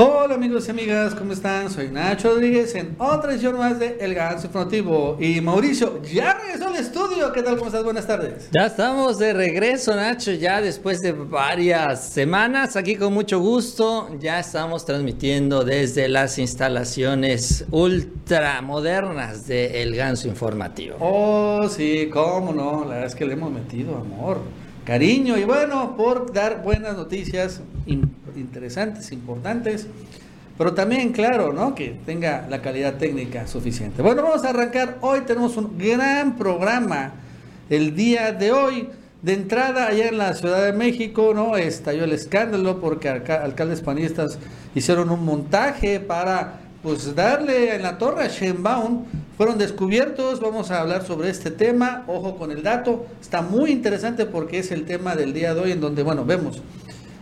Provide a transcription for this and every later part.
Hola amigos y amigas, ¿cómo están? Soy Nacho Rodríguez en otra edición más de El Ganso Informativo. Y Mauricio, ya regresó al estudio. ¿Qué tal? ¿Cómo estás? Buenas tardes. Ya estamos de regreso, Nacho, ya después de varias semanas, aquí con mucho gusto. Ya estamos transmitiendo desde las instalaciones ultramodernas de El Ganso Informativo. Oh, sí, cómo no. La verdad es que le hemos metido amor, cariño y bueno, por dar buenas noticias interesantes, importantes, pero también, claro, ¿no? Que tenga la calidad técnica suficiente. Bueno, vamos a arrancar. Hoy tenemos un gran programa el día de hoy. De entrada, allá en la Ciudad de México, ¿no? Estalló el escándalo porque alcaldes panistas hicieron un montaje para, pues, darle en la torre a Sheinbaum. Fueron descubiertos, vamos a hablar sobre este tema. Ojo con el dato, está muy interesante porque es el tema del día de hoy en donde, bueno, vemos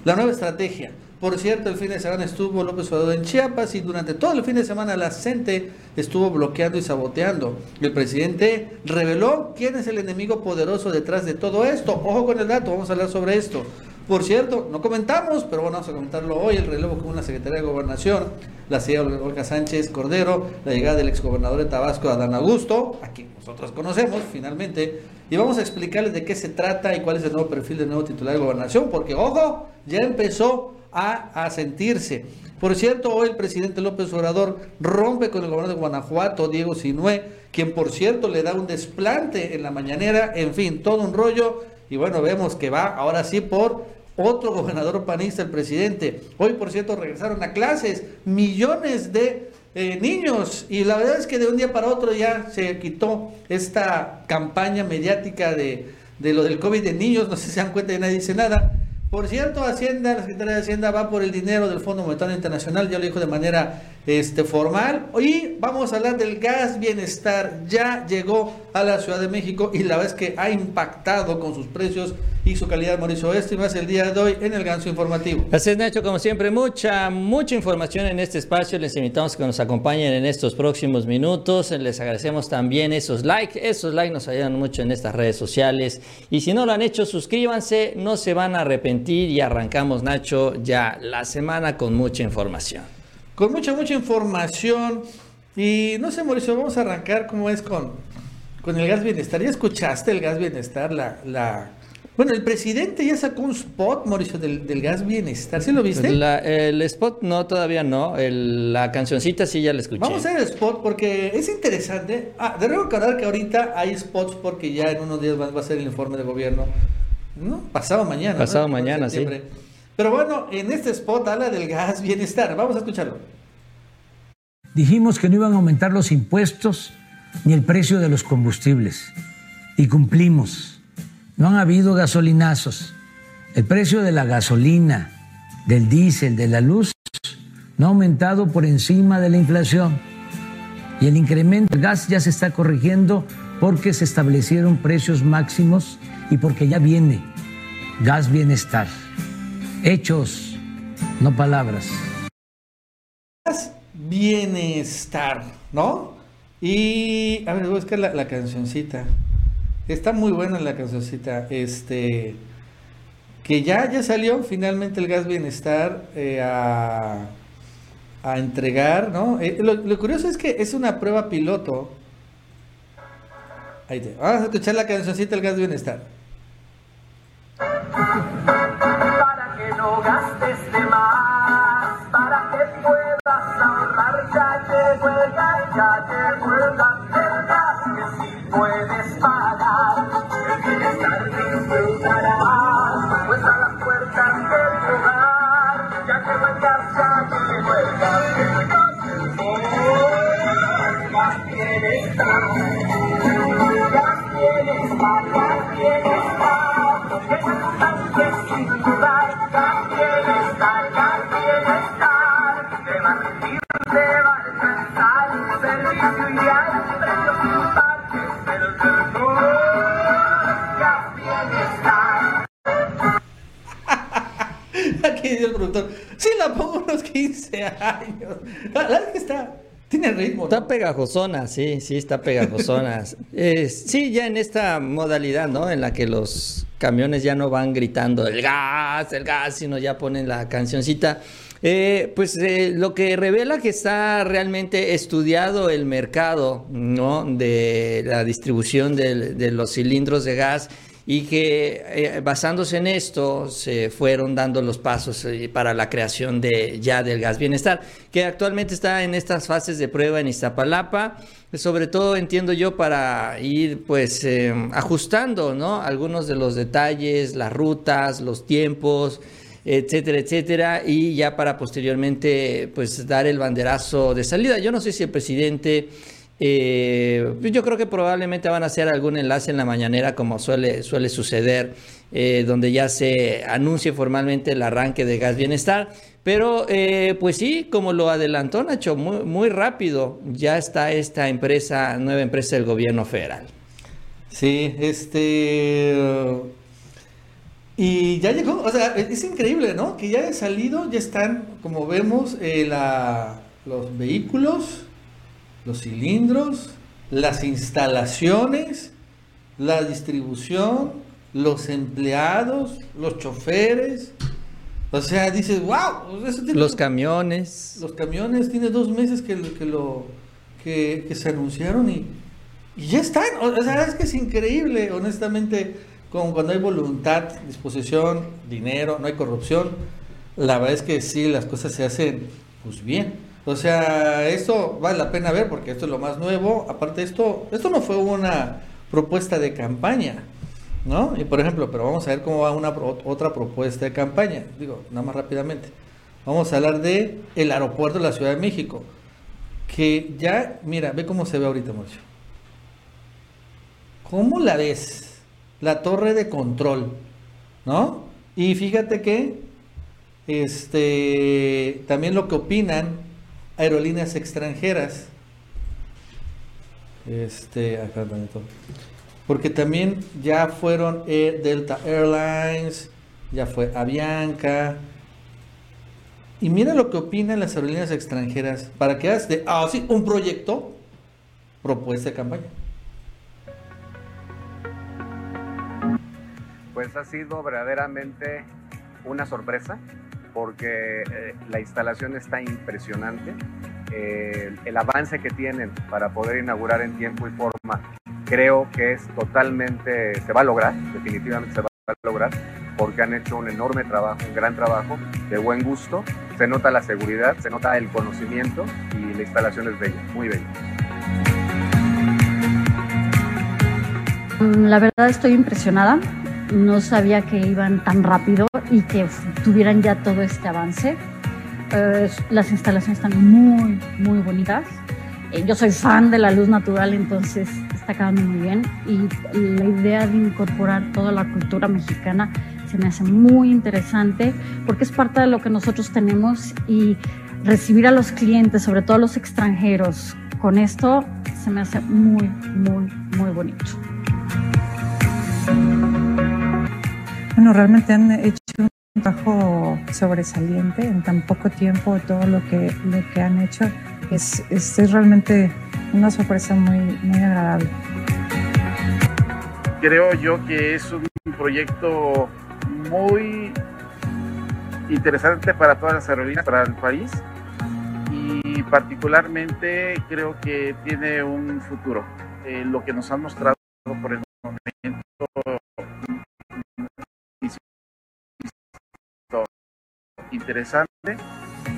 la nueva estrategia por cierto, el fin de semana estuvo López Obrador en Chiapas y durante todo el fin de semana la CENTE estuvo bloqueando y saboteando. El presidente reveló quién es el enemigo poderoso detrás de todo esto. Ojo con el dato, vamos a hablar sobre esto. Por cierto, no comentamos, pero bueno, vamos a comentarlo hoy, el relevo con la Secretaría de Gobernación, la señora Olga Sánchez Cordero, la llegada del exgobernador de Tabasco, Adán Augusto, a quien nosotros conocemos finalmente, y vamos a explicarles de qué se trata y cuál es el nuevo perfil del nuevo titular de Gobernación, porque ojo, ya empezó a, sentirse. Por cierto, hoy el presidente López Obrador rompe con el gobernador de Guanajuato, Diego Sinué, quien por cierto le da un desplante en la mañanera, en fin, todo un rollo. Y bueno, vemos que va ahora sí por otro gobernador panista, el presidente. Hoy, por cierto, regresaron a clases millones de eh, niños y la verdad es que de un día para otro ya se quitó esta campaña mediática de, de lo del COVID de niños, no sé si se dan cuenta y nadie dice nada. Por cierto, Hacienda, la Secretaría de Hacienda va por el dinero del Fondo Monetario Internacional, ya lo dijo de manera este, formal. Y vamos a hablar del gas bienestar. Ya llegó a la Ciudad de México y la es que ha impactado con sus precios y su calidad, Mauricio. Esto y más el día de hoy en el Ganso Informativo. Gracias, Nacho. Como siempre, mucha, mucha información en este espacio. Les invitamos a que nos acompañen en estos próximos minutos. Les agradecemos también esos likes. Esos likes nos ayudan mucho en estas redes sociales. Y si no lo han hecho, suscríbanse. No se van a arrepentir. Y arrancamos, Nacho, ya la semana con mucha información. Con mucha, mucha información. Y no sé, Mauricio, vamos a arrancar como es con, con el gas bienestar. ¿Ya escuchaste el gas bienestar? La, la, bueno, el presidente ya sacó un spot, Mauricio, del, del gas bienestar. ¿Sí lo viste? el spot no, todavía no. la cancioncita sí ya la escuché. Vamos a ver el spot porque es interesante. Ah, de recordar que ahorita hay spots porque ya en unos días más va a ser el informe de gobierno. ¿No? Pasado mañana. Pasado mañana, sí. Pero bueno, en este spot habla del gas bienestar. Vamos a escucharlo. Dijimos que no iban a aumentar los impuestos ni el precio de los combustibles. Y cumplimos no han habido gasolinazos. El precio de la gasolina, del diésel, de la luz, no ha aumentado por encima de la inflación. Y el incremento del gas ya se está corrigiendo porque se establecieron precios máximos y porque ya viene gas bienestar. Hechos, no palabras. Bienestar, ¿no? Y a ver, busca la, la cancioncita. Está muy buena la cancioncita. Este. Que ya, ya salió finalmente el gas bienestar eh, a, a, entregar, ¿no? Eh, lo, curioso es que es una prueba piloto. Ahí te. Vamos a escuchar la cancioncita del gas bienestar. Ya el gas, que si puedes pagar, el bienestar disfrutarás, pues a las puertas de tu hogar, ya llegó el gas, ya gas, el gas, oh, gas bienestar, gas bienestar, gas bienestar, que productor, sí la pongo unos 15 años. La verdad es que está, tiene ritmo. Está pegajosona, sí, sí, está pegajosona. eh, sí, ya en esta modalidad, ¿no? En la que los camiones ya no van gritando el gas, el gas, sino ya ponen la cancioncita. Eh, pues eh, lo que revela que está realmente estudiado el mercado ¿no? de la distribución de los cilindros de gas y que eh, basándose en esto se fueron dando los pasos eh, para la creación de ya del gas bienestar, que actualmente está en estas fases de prueba en Iztapalapa, sobre todo entiendo yo para ir pues eh, ajustando ¿no? algunos de los detalles, las rutas, los tiempos, etcétera, etcétera, y ya para posteriormente pues dar el banderazo de salida. Yo no sé si el presidente eh, yo creo que probablemente van a hacer algún enlace en la mañanera como suele, suele suceder, eh, donde ya se anuncie formalmente el arranque de Gas Bienestar. Pero eh, pues sí, como lo adelantó Nacho, muy, rápido ya está esta empresa, nueva empresa del gobierno federal. Sí, este... Y ya llegó, o sea, es increíble, ¿no? Que ya haya salido, ya están, como vemos, la, los vehículos los cilindros, las instalaciones, la distribución, los empleados, los choferes. O sea, dices, wow. los camiones. Los camiones, tiene dos meses que, que lo, que, se anunciaron y, ya están. O sea, es que es increíble, honestamente, como cuando hay voluntad, disposición, dinero, no hay corrupción. La verdad es que sí, las cosas se hacen pues bien. O sea, esto vale la pena ver porque esto es lo más nuevo. Aparte, esto, esto no fue una propuesta de campaña, ¿no? Y por ejemplo, pero vamos a ver cómo va una otra propuesta de campaña. Digo, nada más rápidamente. Vamos a hablar de el aeropuerto de la Ciudad de México. Que ya, mira, ve cómo se ve ahorita, Mauricio. ¿Cómo la ves? La torre de control, ¿no? Y fíjate que este también lo que opinan aerolíneas extranjeras. Este, acá Porque también ya fueron Delta Airlines, ya fue Avianca. Y mira lo que opinan las aerolíneas extranjeras para que hagas de, ah, sí, un proyecto, propuesta de campaña. Pues ha sido verdaderamente una sorpresa porque eh, la instalación está impresionante. Eh, el avance que tienen para poder inaugurar en tiempo y forma creo que es totalmente, se va a lograr, definitivamente se va a lograr, porque han hecho un enorme trabajo, un gran trabajo, de buen gusto. Se nota la seguridad, se nota el conocimiento y la instalación es bella, muy bella. La verdad estoy impresionada no sabía que iban tan rápido y que tuvieran ya todo este avance. Eh, las instalaciones están muy, muy bonitas. Eh, yo soy fan de la luz natural, entonces está quedando muy bien. Y la idea de incorporar toda la cultura mexicana se me hace muy interesante porque es parte de lo que nosotros tenemos y recibir a los clientes, sobre todo a los extranjeros, con esto se me hace muy, muy, muy bonito. Bueno, realmente han hecho un trabajo sobresaliente en tan poco tiempo, todo lo que, lo que han hecho. Es, es, realmente una sorpresa muy, muy agradable. Creo yo que es un proyecto muy interesante para todas las aerolíneas, para el país y particularmente creo que tiene un futuro. Eh, lo que nos han mostrado por el momento interesante,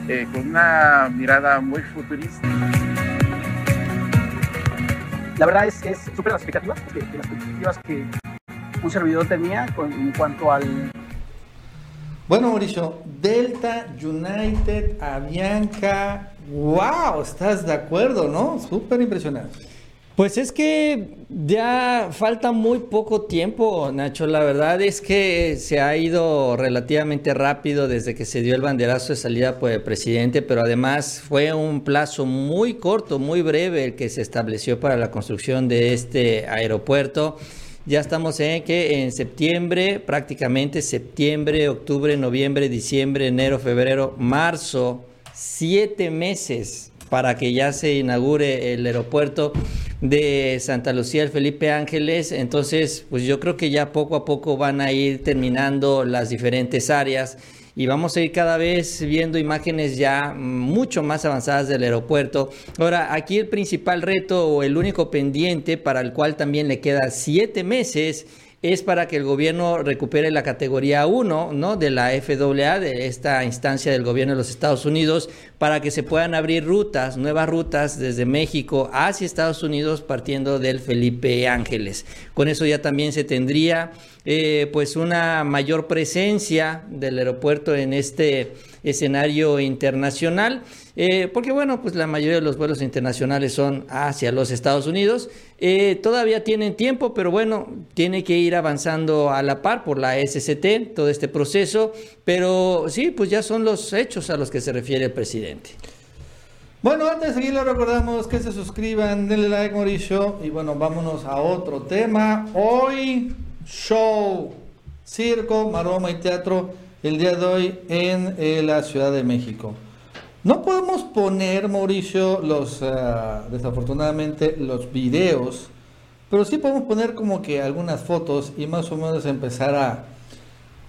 eh, con una mirada muy futurista. La verdad es que es súper las expectativas, las expectativas que un servidor tenía con, en cuanto al... Bueno, Mauricio, Delta, United, Avianca, wow, estás de acuerdo, ¿no? Súper impresionante. Pues es que ya falta muy poco tiempo, Nacho. La verdad es que se ha ido relativamente rápido desde que se dio el banderazo de salida por el presidente, pero además fue un plazo muy corto, muy breve el que se estableció para la construcción de este aeropuerto. Ya estamos en que en septiembre, prácticamente septiembre, octubre, noviembre, diciembre, enero, febrero, marzo, siete meses para que ya se inaugure el aeropuerto de Santa Lucía, el Felipe Ángeles. Entonces, pues yo creo que ya poco a poco van a ir terminando las diferentes áreas y vamos a ir cada vez viendo imágenes ya mucho más avanzadas del aeropuerto. Ahora, aquí el principal reto o el único pendiente para el cual también le queda siete meses es para que el gobierno recupere la categoría 1 ¿no? de la FAA, de esta instancia del gobierno de los Estados Unidos, para que se puedan abrir rutas, nuevas rutas desde México hacia Estados Unidos partiendo del Felipe Ángeles. Con eso ya también se tendría eh, pues una mayor presencia del aeropuerto en este escenario internacional. Eh, porque bueno, pues la mayoría de los vuelos internacionales son hacia los Estados Unidos. Eh, todavía tienen tiempo, pero bueno, tiene que ir avanzando a la par por la SCT, todo este proceso, pero sí, pues ya son los hechos a los que se refiere el presidente. Bueno, antes de seguir, les recordamos que se suscriban, denle like, Mauricio, y bueno, vámonos a otro tema. Hoy, show, circo, maroma y teatro, el día de hoy en eh, la Ciudad de México. No podemos poner, Mauricio, los, ah, desafortunadamente, los videos, pero sí podemos poner como que algunas fotos y más o menos empezar a,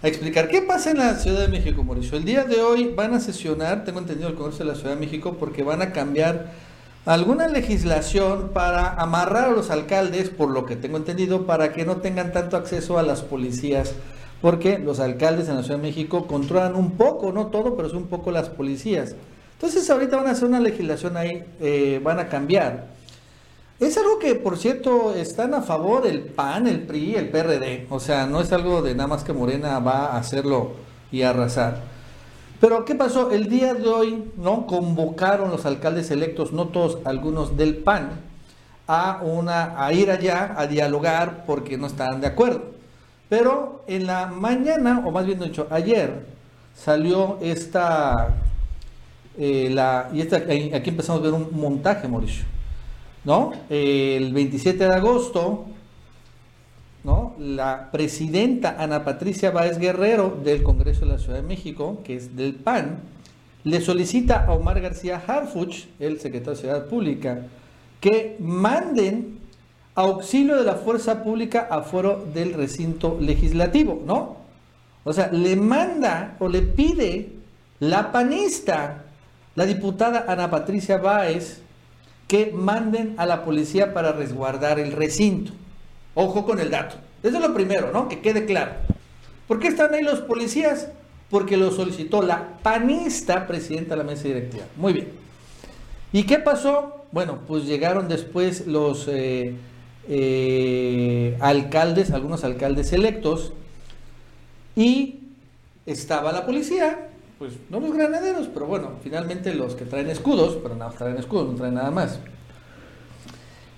a explicar qué pasa en la Ciudad de México, Mauricio. El día de hoy van a sesionar, tengo entendido, el Congreso de la Ciudad de México porque van a cambiar alguna legislación para amarrar a los alcaldes, por lo que tengo entendido, para que no tengan tanto acceso a las policías porque los alcaldes en la Ciudad de México controlan un poco, no todo, pero es un poco las policías. Entonces ahorita van a hacer una legislación ahí, eh, van a cambiar. Es algo que, por cierto, están a favor el PAN, el PRI, el PRD. O sea, no es algo de nada más que Morena va a hacerlo y arrasar. Pero, ¿qué pasó? El día de hoy, ¿no? Convocaron los alcaldes electos, no todos, algunos del PAN, a, una, a ir allá a dialogar porque no estaban de acuerdo. Pero en la mañana, o más bien dicho, ayer, salió esta eh, y aquí empezamos a ver un montaje, Mauricio. ¿no? el 27 de agosto, ¿no? la presidenta Ana Patricia Báez Guerrero del Congreso de la Ciudad de México, que es del PAN, le solicita a Omar García Harfuch, el secretario de Ciudad Pública, que manden auxilio de la fuerza pública a foro del recinto legislativo, ¿no? O sea, le manda o le pide la panista la diputada Ana Patricia Báez que manden a la policía para resguardar el recinto. Ojo con el dato. Eso es lo primero, ¿no? Que quede claro. ¿Por qué están ahí los policías? Porque lo solicitó la panista presidenta de la mesa directiva. Muy bien. ¿Y qué pasó? Bueno, pues llegaron después los eh, eh, alcaldes, algunos alcaldes electos, y estaba la policía pues no los granaderos, pero bueno, finalmente los que traen escudos, pero no traen escudos, no traen nada más.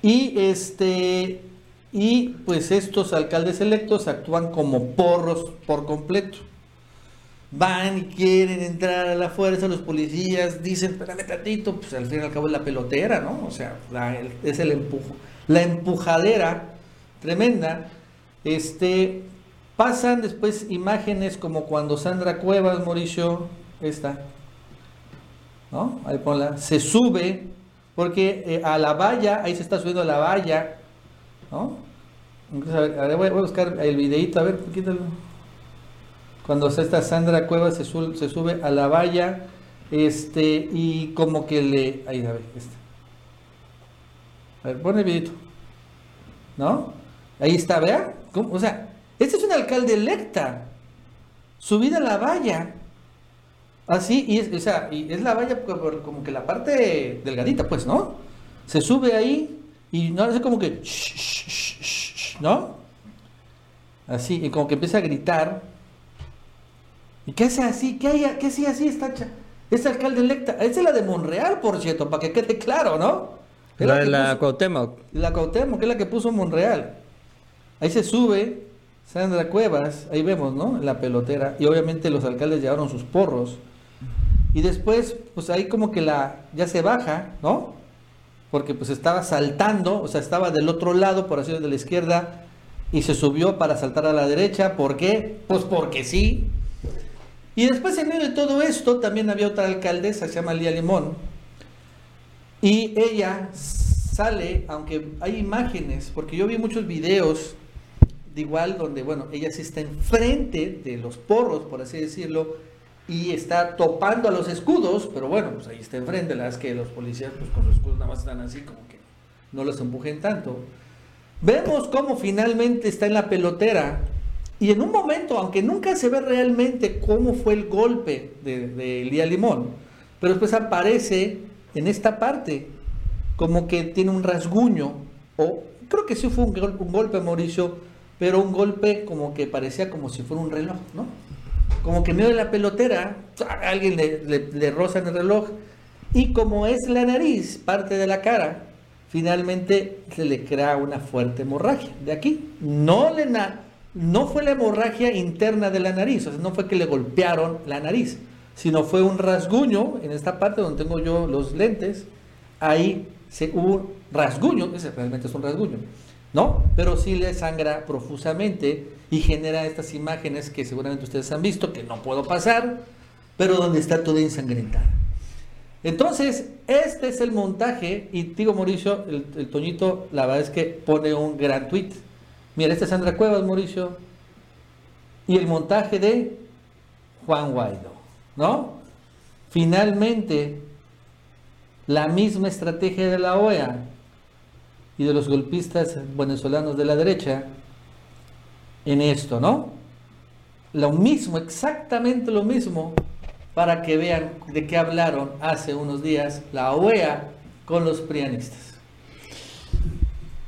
Y este y pues estos alcaldes electos actúan como porros por completo. Van y quieren entrar a la fuerza, los policías dicen, espérame tantito, pues al fin y al cabo es la pelotera, ¿no? O sea, es el empujo. La empujadera tremenda. Este, Pasan después imágenes como cuando Sandra Cuevas, Mauricio, esta, ¿no? Ahí ponla, se sube, porque eh, a la valla, ahí se está subiendo a la valla, ¿no? a ver, voy, a buscar el videito, a ver, quítalo. Cuando esta Sandra Cuevas se, se sube a la valla, este, y como que le, ahí, a ver, este. A ver, pon el videito, ¿no? Ahí está, vea, o sea, este es un alcalde electa, subida a la valla. Así, y es, o sea, y es la valla como que la parte delgadita, pues, ¿no? Se sube ahí y no hace como que, ¿no? Así, y como que empieza a gritar. ¿Y qué hace así? ¿Qué, hay, qué hace así esta Este alcalde electa. Esa es la de Monreal, por cierto, para que quede claro, ¿no? la, de la Cuauhtémoc. La Cuauhtémoc, que es la que puso Monreal. Ahí se sube Sandra Cuevas, ahí vemos, ¿no? La pelotera. Y obviamente los alcaldes llevaron sus porros. Y después, pues ahí como que la, ya se baja, ¿no? Porque pues estaba saltando, o sea, estaba del otro lado, por así decirlo, de la izquierda, y se subió para saltar a la derecha. ¿Por qué? Pues porque sí. Y después en medio de todo esto también había otra alcaldesa, se llama Lía Limón. Y ella sale, aunque hay imágenes, porque yo vi muchos videos de igual donde, bueno, ella sí está enfrente de los porros, por así decirlo, y está topando a los escudos, pero bueno, pues ahí está enfrente, la verdad es que los policías pues con los escudos nada más están así como que no los empujen tanto. Vemos cómo finalmente está en la pelotera y en un momento, aunque nunca se ve realmente cómo fue el golpe de, de Elías Limón, pero después aparece en esta parte como que tiene un rasguño, o creo que sí fue un, un golpe, Mauricio, pero un golpe como que parecía como si fuera un reloj, ¿no? Como que medio de la pelotera, alguien le, le, le roza en el reloj, y como es la nariz, parte de la cara, finalmente se le crea una fuerte hemorragia. De aquí, no, le na- no fue la hemorragia interna de la nariz, o sea, no fue que le golpearon la nariz, sino fue un rasguño en esta parte donde tengo yo los lentes, ahí se, hubo un rasguño, ese realmente es un rasguño, ¿no? Pero sí le sangra profusamente y genera estas imágenes que seguramente ustedes han visto, que no puedo pasar, pero donde está toda ensangrentada. Entonces, este es el montaje, y digo Mauricio, el, el Toñito, la verdad es que pone un gran tweet. Mira, esta es Sandra Cuevas, Mauricio, y el montaje de Juan Guaidó, ¿no? Finalmente, la misma estrategia de la OEA y de los golpistas venezolanos de la derecha en esto, ¿no? Lo mismo, exactamente lo mismo, para que vean de qué hablaron hace unos días la OEA con los prianistas.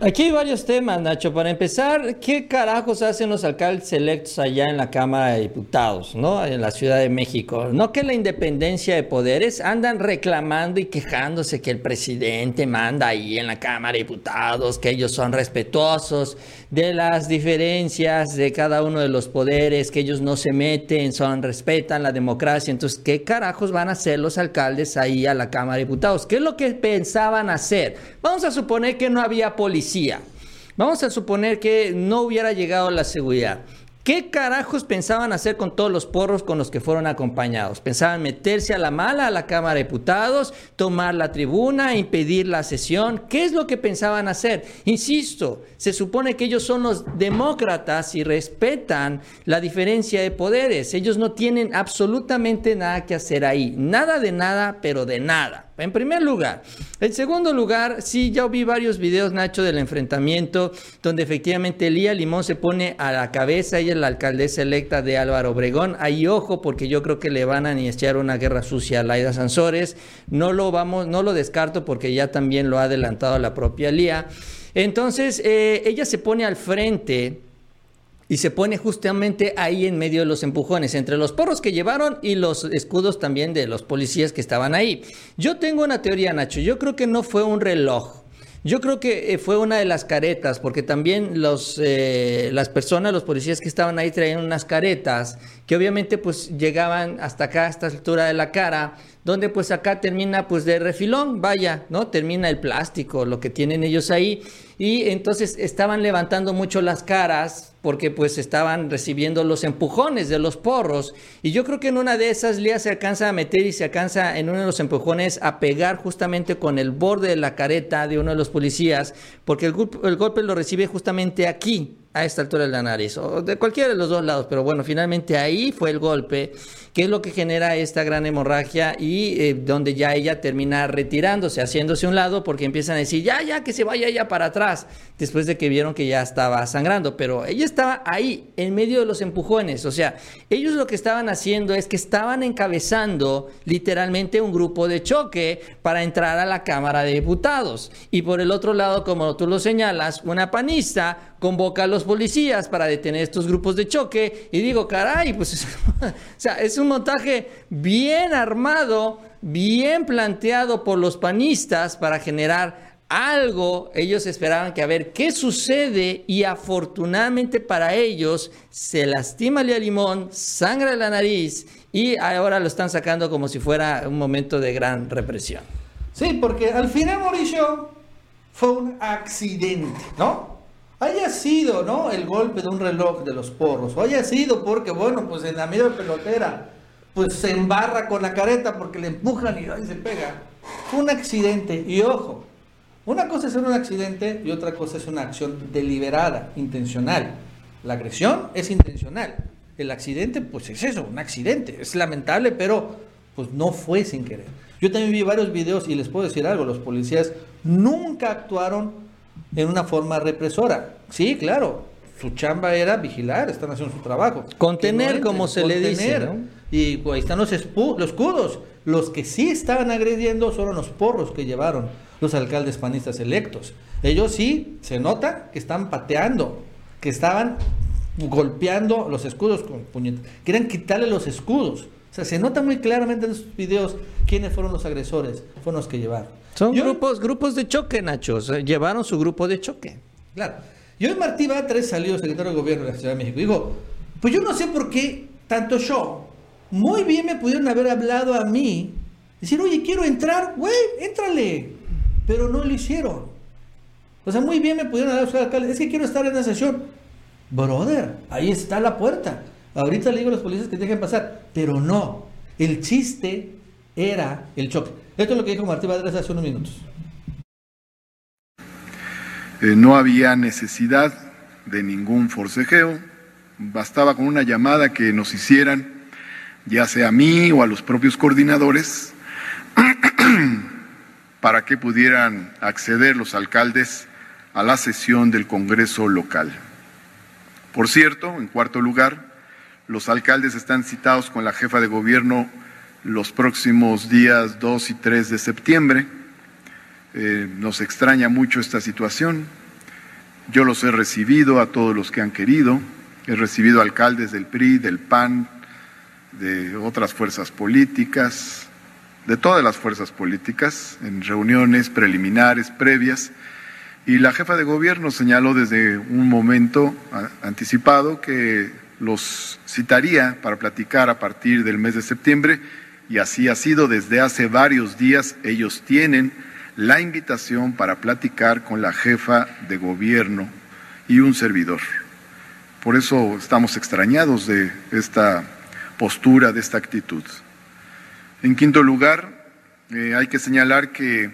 Aquí hay varios temas, Nacho. Para empezar, ¿qué carajos hacen los alcaldes electos allá en la Cámara de Diputados, ¿no? En la Ciudad de México. No que la independencia de poderes andan reclamando y quejándose que el presidente manda ahí en la Cámara de Diputados, que ellos son respetuosos de las diferencias de cada uno de los poderes, que ellos no se meten, son respetan la democracia. Entonces, ¿qué carajos van a hacer los alcaldes ahí a la Cámara de Diputados? ¿Qué es lo que pensaban hacer? Vamos a suponer que no había policía. Vamos a suponer que no hubiera llegado la seguridad. ¿Qué carajos pensaban hacer con todos los porros con los que fueron acompañados? ¿Pensaban meterse a la mala a la Cámara de Diputados, tomar la tribuna, impedir la sesión? ¿Qué es lo que pensaban hacer? Insisto, se supone que ellos son los demócratas y respetan la diferencia de poderes. Ellos no tienen absolutamente nada que hacer ahí. Nada de nada, pero de nada. En primer lugar. En segundo lugar, sí, ya vi varios videos, Nacho, del enfrentamiento, donde efectivamente Elía Limón se pone a la cabeza, ella es la alcaldesa electa de Álvaro Obregón. Ahí ojo, porque yo creo que le van a iniciar una guerra sucia a Laida Sansores. No lo vamos, no lo descarto porque ya también lo ha adelantado la propia Lía. Entonces, eh, ella se pone al frente y se pone justamente ahí en medio de los empujones, entre los porros que llevaron y los escudos también de los policías que estaban ahí. Yo tengo una teoría, Nacho, yo creo que no fue un reloj. Yo creo que eh, fue una de las caretas, porque también los, eh, las personas, los policías que estaban ahí traían unas caretas que obviamente pues llegaban hasta acá, a esta altura de la cara, donde pues acá termina pues de refilón, vaya, ¿no? Termina el plástico, lo que tienen ellos ahí. Y entonces estaban levantando mucho las caras porque pues estaban recibiendo los empujones de los porros. Y yo creo que en una de esas Lía se alcanza a meter y se alcanza en uno de los empujones a pegar justamente con el borde de la careta de uno de los policías, porque el, el golpe lo recibe justamente aquí, a esta altura de la nariz, o de cualquiera de los dos lados, pero bueno, finalmente ahí fue el golpe, que es lo que genera esta gran hemorragia y eh, donde ya ella termina retirándose, haciéndose un lado, porque empiezan a decir, ya, ya, que se vaya ella para atrás, después de que vieron que ya estaba sangrando, pero ella estaba ahí, en medio de los empujones, o sea, ellos lo que estaban haciendo es que estaban encabezando literalmente un grupo de choque para entrar a la Cámara de Diputados. Y por el otro lado, como tú lo señalas, una panista convoca a los policías para detener estos grupos de choque. Y digo, caray, pues o sea, es un montaje bien armado, bien planteado por los panistas para generar algo, ellos esperaban que a ver qué sucede y afortunadamente para ellos se lastima Lía Limón, sangra la nariz y ahora lo están sacando como si fuera un momento de gran represión. Sí, porque al final, Mauricio, fue un accidente, ¿no? Haya sido, ¿no? El golpe de un reloj de los porros, o haya sido porque, bueno, pues en la media pelotera, pues se embarra con la careta porque le empujan y ahí se pega. Un accidente, y ojo, una cosa es un accidente y otra cosa es una acción deliberada, intencional. La agresión es intencional. El accidente, pues es eso, un accidente. Es lamentable, pero pues no fue sin querer. Yo también vi varios videos y les puedo decir algo, los policías nunca actuaron en una forma represora. Sí, claro, su chamba era vigilar, están haciendo su trabajo. Contener, no como se le dice, ¿no? Y pues, ahí están los, escudos. Los que sí estaban agrediendo fueron los porros que llevaron los alcaldes panistas electos. Ellos sí, se nota que están pateando, que estaban golpeando los escudos con puñetas. Querían quitarle los escudos. O sea, se nota muy claramente en esos videos quiénes fueron los agresores, fueron los que llevaron. Son Yo- grupos, grupos de choque, Nacho. Llevaron su grupo de choque. Claro. Y hoy Martí Batres salió, secretario de gobierno de la Ciudad de México. Digo, pues yo no sé por qué tanto yo. Muy bien me pudieron haber hablado a mí. Decir, oye, quiero entrar, güey, éntrale. Pero no lo hicieron. O sea, muy bien me pudieron haber hablado, alcalde, es que quiero estar en la sesión. Brother, ahí está la puerta. Ahorita le digo a los policías que dejen pasar. Pero no. El chiste era el choque. Esto es lo que dijo Martí hace unos minutos. Eh, no había necesidad de ningún forcejeo, bastaba con una llamada que nos hicieran, ya sea a mí o a los propios coordinadores, para que pudieran acceder los alcaldes a la sesión del Congreso local. Por cierto, en cuarto lugar, los alcaldes están citados con la jefa de gobierno los próximos días 2 y 3 de septiembre. Eh, nos extraña mucho esta situación. Yo los he recibido a todos los que han querido. He recibido alcaldes del PRI, del PAN, de otras fuerzas políticas, de todas las fuerzas políticas, en reuniones preliminares, previas. Y la jefa de gobierno señaló desde un momento anticipado que los citaría para platicar a partir del mes de septiembre y así ha sido desde hace varios días. Ellos tienen la invitación para platicar con la jefa de gobierno y un servidor. Por eso estamos extrañados de esta postura, de esta actitud. En quinto lugar, eh, hay que señalar que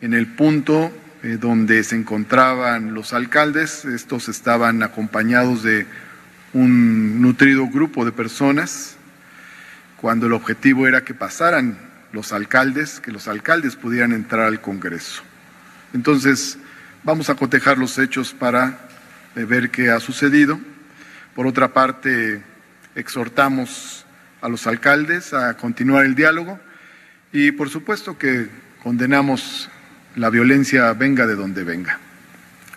en el punto eh, donde se encontraban los alcaldes, estos estaban acompañados de un nutrido grupo de personas, cuando el objetivo era que pasaran los alcaldes, que los alcaldes pudieran entrar al Congreso. Entonces, vamos a cotejar los hechos para eh, ver qué ha sucedido. Por otra parte, exhortamos a los alcaldes a continuar el diálogo y, por supuesto, que condenamos la violencia venga de donde venga.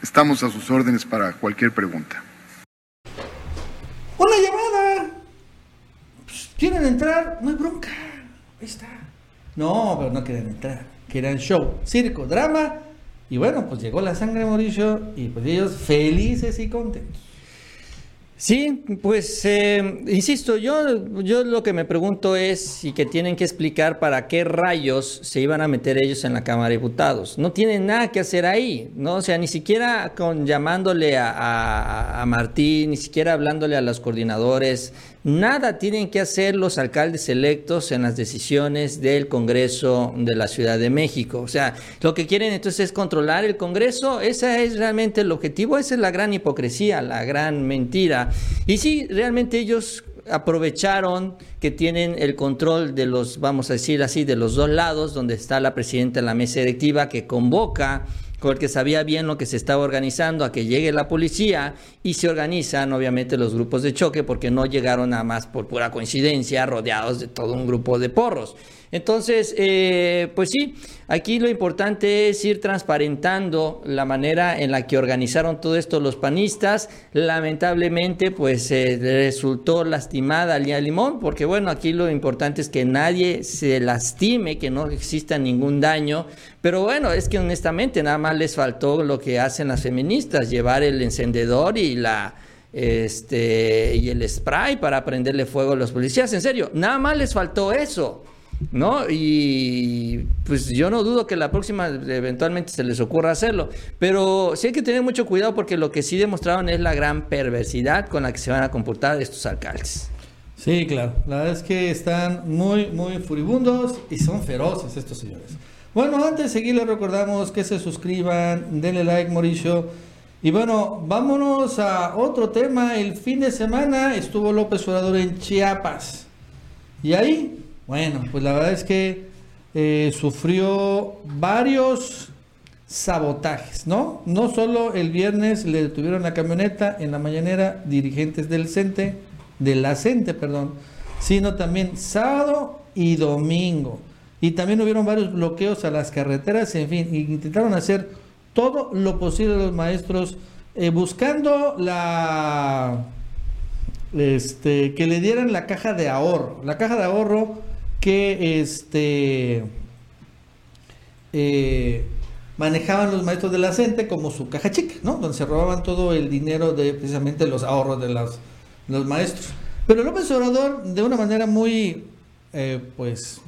Estamos a sus órdenes para cualquier pregunta. ¿Quieren entrar? No hay bronca. Ahí está. No, pero no querían entrar. Querían show, circo, drama. Y bueno, pues llegó la sangre Mauricio y pues ellos felices y contentos. Sí, pues eh, insisto, yo, yo lo que me pregunto es y que tienen que explicar para qué rayos se iban a meter ellos en la Cámara de Diputados. No tienen nada que hacer ahí, ¿no? O sea, ni siquiera con llamándole a, a, a Martín, ni siquiera hablándole a los coordinadores, nada tienen que hacer los alcaldes electos en las decisiones del Congreso de la Ciudad de México. O sea, lo que quieren entonces es controlar el Congreso, ese es realmente el objetivo, esa es la gran hipocresía, la gran mentira. Y sí, realmente ellos aprovecharon que tienen el control de los, vamos a decir así, de los dos lados, donde está la presidenta de la mesa directiva que convoca porque sabía bien lo que se estaba organizando a que llegue la policía y se organizan obviamente los grupos de choque porque no llegaron nada más por pura coincidencia rodeados de todo un grupo de porros. Entonces, eh, pues sí, aquí lo importante es ir transparentando la manera en la que organizaron todo esto los panistas. Lamentablemente, pues eh, resultó lastimada Lía Limón, porque bueno, aquí lo importante es que nadie se lastime, que no exista ningún daño. Pero bueno, es que honestamente nada más les faltó lo que hacen las feministas, llevar el encendedor y la este y el spray para prenderle fuego a los policías. En serio, nada más les faltó eso. ¿No? Y pues yo no dudo que la próxima eventualmente se les ocurra hacerlo. Pero sí hay que tener mucho cuidado porque lo que sí demostraron es la gran perversidad con la que se van a comportar estos alcaldes. Sí, claro. La verdad es que están muy, muy furibundos y son feroces estos señores. Bueno, antes de seguir les recordamos que se suscriban, denle like, Mauricio. Y bueno, vámonos a otro tema. El fin de semana estuvo López Obrador en Chiapas. Y ahí, bueno, pues la verdad es que eh, sufrió varios sabotajes, ¿no? No solo el viernes le detuvieron la camioneta en la mañanera dirigentes del CENTE, de la CENTE, perdón, sino también sábado y domingo. Y también hubieron varios bloqueos a las carreteras, en fin, intentaron hacer todo lo posible los maestros eh, buscando la este que le dieran la caja de ahorro la caja de ahorro que este eh, manejaban los maestros de la CENTE como su caja chica, ¿no? Donde se robaban todo el dinero de precisamente los ahorros de los, los maestros. Pero López Obrador, de una manera muy eh, pues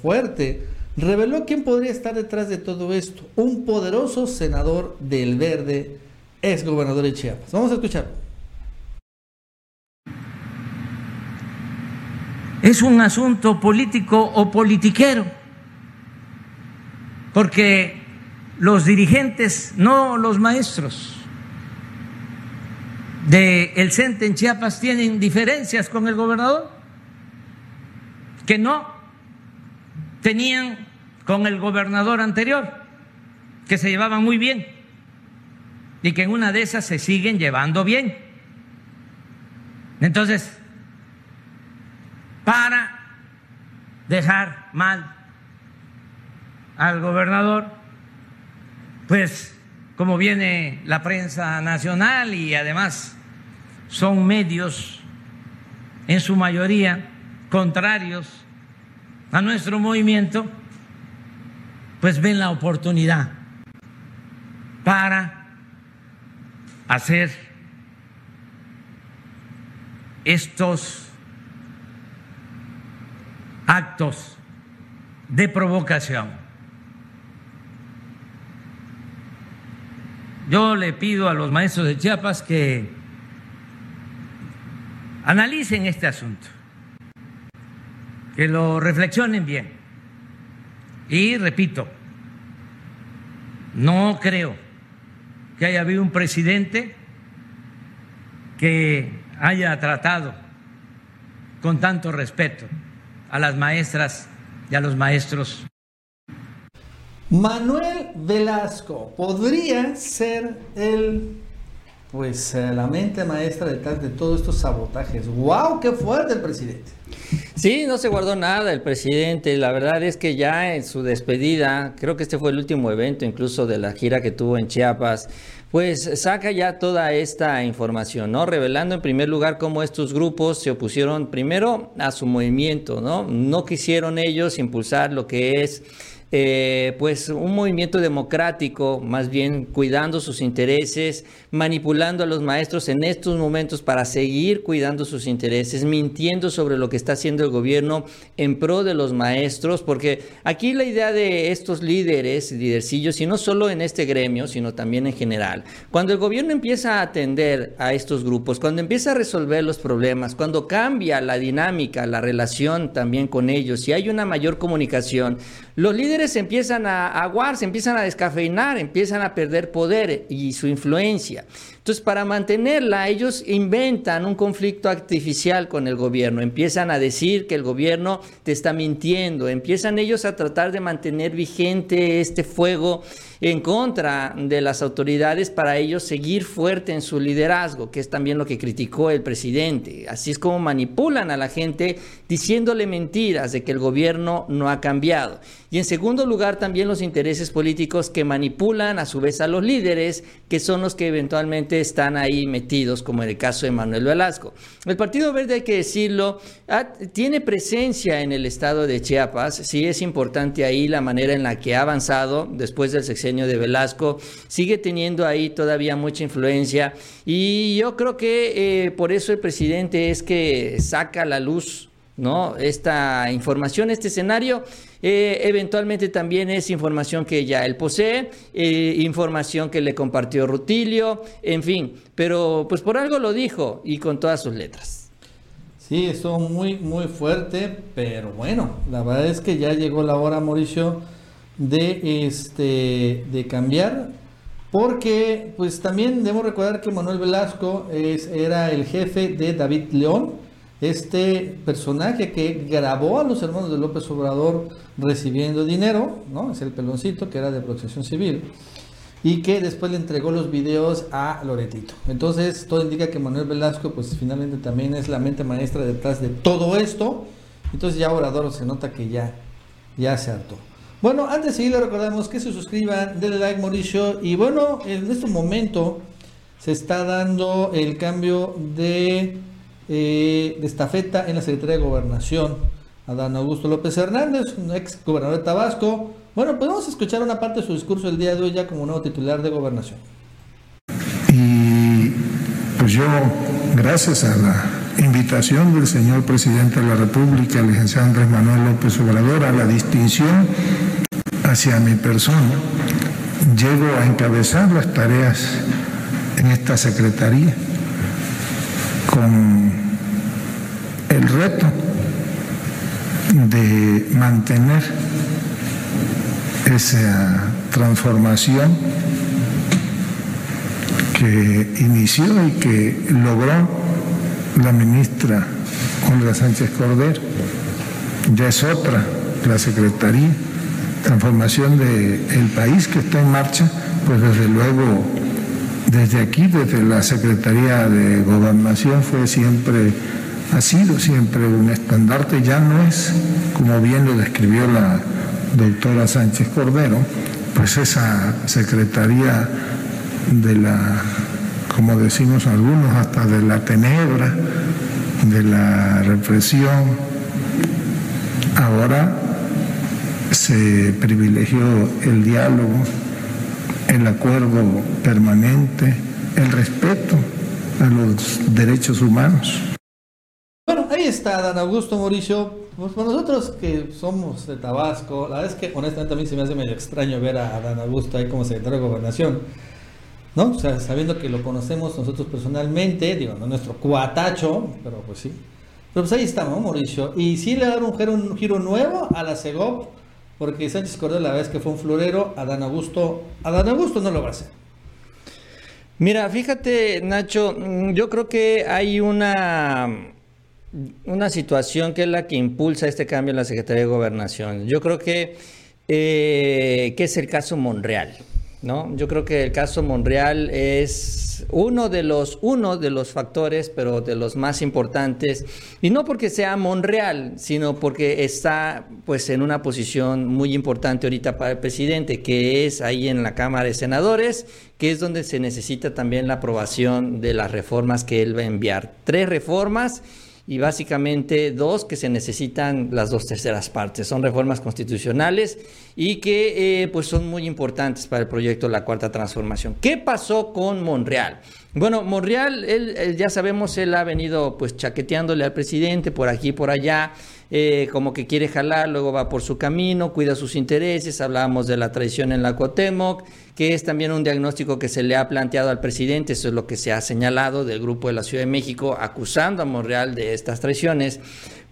fuerte, reveló quién podría estar detrás de todo esto. Un poderoso senador del Verde, ex gobernador de Chiapas. Vamos a escuchar. Es un asunto político o politiquero, porque los dirigentes, no los maestros de el CENTE en Chiapas tienen diferencias con el gobernador, que no tenían con el gobernador anterior, que se llevaban muy bien y que en una de esas se siguen llevando bien. Entonces, para dejar mal al gobernador, pues como viene la prensa nacional y además son medios en su mayoría contrarios a nuestro movimiento, pues ven la oportunidad para hacer estos actos de provocación. Yo le pido a los maestros de Chiapas que analicen este asunto que lo reflexionen bien. Y repito, no creo que haya habido un presidente que haya tratado con tanto respeto a las maestras y a los maestros. Manuel Velasco podría ser el, pues, eh, la mente maestra detrás de todos estos sabotajes. ¡Wow! ¡Qué fuerte el presidente! Sí, no se guardó nada el presidente. La verdad es que ya en su despedida, creo que este fue el último evento incluso de la gira que tuvo en Chiapas, pues saca ya toda esta información, ¿no? Revelando en primer lugar cómo estos grupos se opusieron primero a su movimiento, ¿no? No quisieron ellos impulsar lo que es eh, pues un movimiento democrático, más bien cuidando sus intereses, manipulando a los maestros en estos momentos para seguir cuidando sus intereses, mintiendo sobre lo que está haciendo el gobierno en pro de los maestros, porque aquí la idea de estos líderes, lidercillos, y no solo en este gremio, sino también en general, cuando el gobierno empieza a atender a estos grupos, cuando empieza a resolver los problemas, cuando cambia la dinámica, la relación también con ellos, y hay una mayor comunicación, los líderes empiezan a aguar, se empiezan a descafeinar, empiezan a perder poder y su influencia. Entonces, para mantenerla, ellos inventan un conflicto artificial con el gobierno, empiezan a decir que el gobierno te está mintiendo, empiezan ellos a tratar de mantener vigente este fuego en contra de las autoridades para ellos seguir fuerte en su liderazgo, que es también lo que criticó el presidente. Así es como manipulan a la gente diciéndole mentiras de que el gobierno no ha cambiado. Y en segundo lugar, también los intereses políticos que manipulan a su vez a los líderes, que son los que eventualmente están ahí metidos, como en el caso de Manuel Velasco. El Partido Verde, hay que decirlo, tiene presencia en el estado de Chiapas, sí es importante ahí la manera en la que ha avanzado después del sexenio de Velasco, sigue teniendo ahí todavía mucha influencia y yo creo que eh, por eso el presidente es que saca la luz ¿no? Esta información, este escenario, eh, eventualmente también es información que ya él posee, eh, información que le compartió Rutilio, en fin, pero pues por algo lo dijo y con todas sus letras. Sí, estuvo muy, muy fuerte, pero bueno, la verdad es que ya llegó la hora, Mauricio, de, este, de cambiar porque pues también debemos recordar que Manuel Velasco es, era el jefe de David León, este personaje que grabó a los hermanos de López Obrador recibiendo dinero, ¿no? Es el peloncito que era de protección civil y que después le entregó los videos a Loretito. Entonces, todo indica que Manuel Velasco, pues finalmente también es la mente maestra detrás de todo esto. Entonces ya Obrador se nota que ya, ya se hartó. Bueno, antes de seguir, le recordamos que se suscriban, denle like, Mauricio. Y bueno, en este momento se está dando el cambio de, eh, de estafeta en la Secretaría de Gobernación. Adán Augusto López Hernández, ex gobernador de Tabasco. Bueno, podemos escuchar una parte de su discurso el día de hoy ya como nuevo titular de gobernación. Y pues yo, gracias a la invitación del señor presidente de la República, el licenciado Manuel López Obrador, a la distinción hacia mi persona, llego a encabezar las tareas en esta secretaría con el reto de mantener esa transformación que inició y que logró la ministra Olga Sánchez Cordero. Ya es otra la Secretaría transformación del país que está en marcha, pues desde luego desde aquí, desde la Secretaría de Gobernación fue siempre, ha sido siempre un estandarte, ya no es, como bien lo describió la doctora Sánchez Cordero, pues esa Secretaría de la, como decimos algunos, hasta de la tenebra, de la represión, ahora se privilegió el diálogo, el acuerdo permanente, el respeto a los derechos humanos. Bueno, ahí está Dan Augusto Mauricio. Pues para nosotros que somos de Tabasco, la verdad es que honestamente a mí se me hace medio extraño ver a Dan Augusto ahí como secretario de gobernación. ¿No? O sea, sabiendo que lo conocemos nosotros personalmente, digo, no nuestro cuatacho, pero pues sí. Pero pues ahí estamos, Mauricio. Y sí le dar un un giro nuevo a la CEGOP porque Sánchez Cordero la vez que fue un florero, Adán Augusto, Adán Augusto no lo va a hacer. Mira, fíjate, Nacho, mm, yo creo que hay una, una situación que es la que impulsa este cambio en la Secretaría de Gobernación. Yo creo que, eh, que es el caso Monreal. ¿No? Yo creo que el caso Monreal es uno de los uno de los factores, pero de los más importantes, y no porque sea Monreal, sino porque está pues en una posición muy importante ahorita para el presidente, que es ahí en la Cámara de Senadores, que es donde se necesita también la aprobación de las reformas que él va a enviar. Tres reformas y básicamente dos que se necesitan las dos terceras partes. Son reformas constitucionales y que eh, pues son muy importantes para el proyecto de la Cuarta Transformación. ¿Qué pasó con Monreal? Bueno, Monreal, él, ya sabemos, él ha venido pues chaqueteándole al presidente por aquí por allá, eh, como que quiere jalar, luego va por su camino, cuida sus intereses, hablábamos de la traición en la Cuauhtémoc, que es también un diagnóstico que se le ha planteado al presidente, eso es lo que se ha señalado del grupo de la Ciudad de México acusando a Monreal de estas traiciones.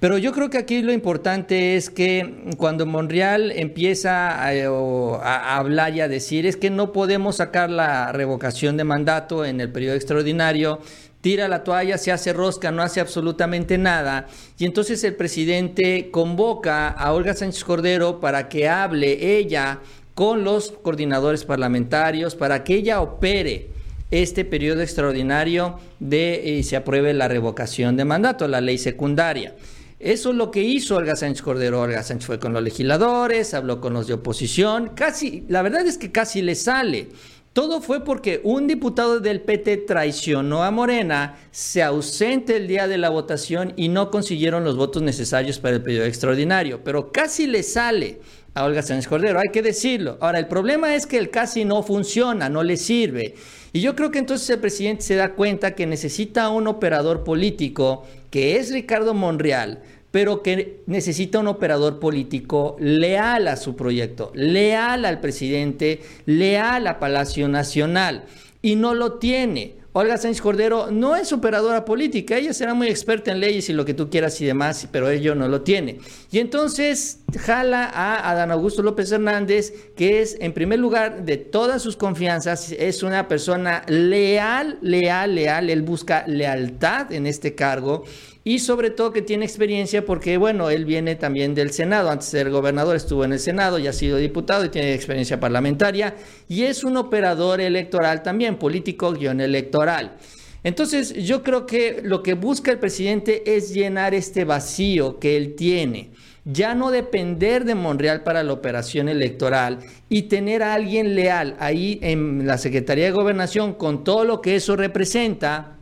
Pero yo creo que aquí lo importante es que cuando Monreal empieza a, a, hablar y a decir es que no podemos sacar la revocación de mandato en el periodo extraordinario, tira la toalla, se hace rosca, no hace absolutamente nada. Y entonces el presidente convoca a Olga Sánchez Cordero para que hable ella con los coordinadores parlamentarios para que ella opere este periodo extraordinario de y se apruebe la revocación de mandato, la ley secundaria. Eso es lo que hizo Olga Sánchez Cordero. Olga Sánchez fue con los legisladores, habló con los de oposición, casi, la verdad es que casi le sale. Todo fue porque un diputado del PT traicionó a Morena, se ausente el día de la votación y no consiguieron los votos necesarios para el periodo extraordinario, pero casi le sale a Olga Sánchez Cordero, hay que decirlo. Ahora, el problema es que el casi no funciona, no le sirve. Y yo creo que entonces el presidente se da cuenta que necesita un operador político, que es Ricardo Monreal, pero que necesita un operador político leal a su proyecto, leal al presidente, leal a Palacio Nacional. Y no lo tiene. Olga Sánchez Cordero no es operadora política, ella será muy experta en leyes y lo que tú quieras y demás, pero ella no lo tiene. Y entonces jala a Adán Augusto López Hernández, que es, en primer lugar, de todas sus confianzas, es una persona leal, leal, leal, él busca lealtad en este cargo y sobre todo que tiene experiencia porque, bueno, él viene también del Senado, antes de ser gobernador estuvo en el Senado, ya ha sido diputado y tiene experiencia parlamentaria y es un operador electoral también, político guion electoral. Entonces, yo creo que lo que busca el presidente es llenar este vacío que él tiene ya no depender de Monreal para la operación electoral y tener a alguien leal ahí en la Secretaría de Gobernación con todo lo que eso representa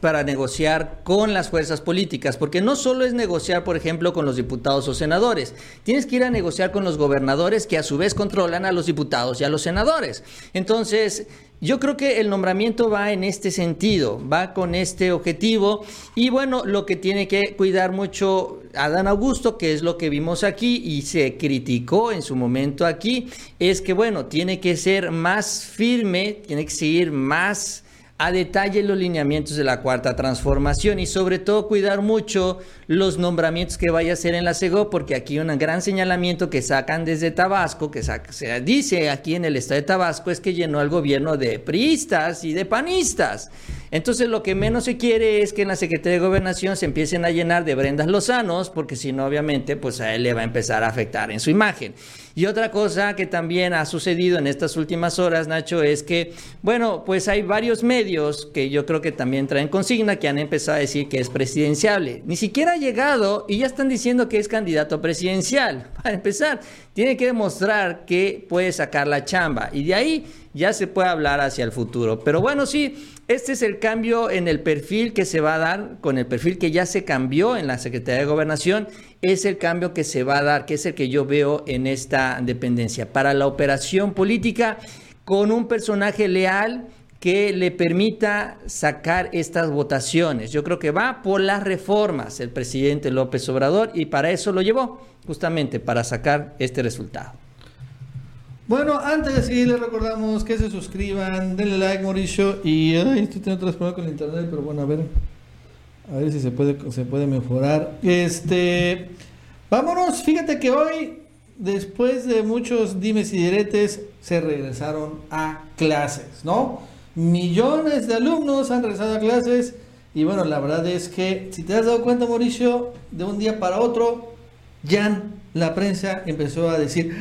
para negociar con las fuerzas políticas, porque no solo es negociar, por ejemplo, con los diputados o senadores, tienes que ir a negociar con los gobernadores que a su vez controlan a los diputados y a los senadores. Entonces, yo creo que el nombramiento va en este sentido, va con este objetivo y bueno, lo que tiene que cuidar mucho Adán Augusto, que es lo que vimos aquí y se criticó en su momento aquí, es que bueno, tiene que ser más firme, tiene que seguir más a detalle los lineamientos de la cuarta transformación y sobre todo cuidar mucho los nombramientos que vaya a hacer en la CEGO, porque aquí un gran señalamiento que sacan desde Tabasco, que se dice aquí en el estado de Tabasco, es que llenó al gobierno de priistas y de panistas. Entonces lo que menos se quiere es que en la Secretaría de Gobernación se empiecen a llenar de Brendas Lozanos, porque si no, obviamente, pues a él le va a empezar a afectar en su imagen. Y otra cosa que también ha sucedido en estas últimas horas, Nacho, es que, bueno, pues hay varios medios que yo creo que también traen consigna que han empezado a decir que es presidenciable. Ni siquiera ha llegado y ya están diciendo que es candidato presidencial. Para empezar, tiene que demostrar que puede sacar la chamba y de ahí ya se puede hablar hacia el futuro. Pero bueno, sí, este es el cambio en el perfil que se va a dar, con el perfil que ya se cambió en la Secretaría de Gobernación, es el cambio que se va a dar, que es el que yo veo en esta dependencia. Para la operación política, con un personaje leal que le permita sacar estas votaciones. Yo creo que va por las reformas el presidente López Obrador y para eso lo llevó, justamente para sacar este resultado. Bueno, antes de seguir, les recordamos que se suscriban, denle like, Mauricio. Y ay, estoy teniendo otros problemas con el internet, pero bueno, a ver. A ver si se puede, se puede mejorar. Este. Vámonos, fíjate que hoy, después de muchos dimes y diretes, se regresaron a clases, ¿no? Millones de alumnos han regresado a clases. Y bueno, la verdad es que, si te has dado cuenta, Mauricio, de un día para otro, ya la prensa empezó a decir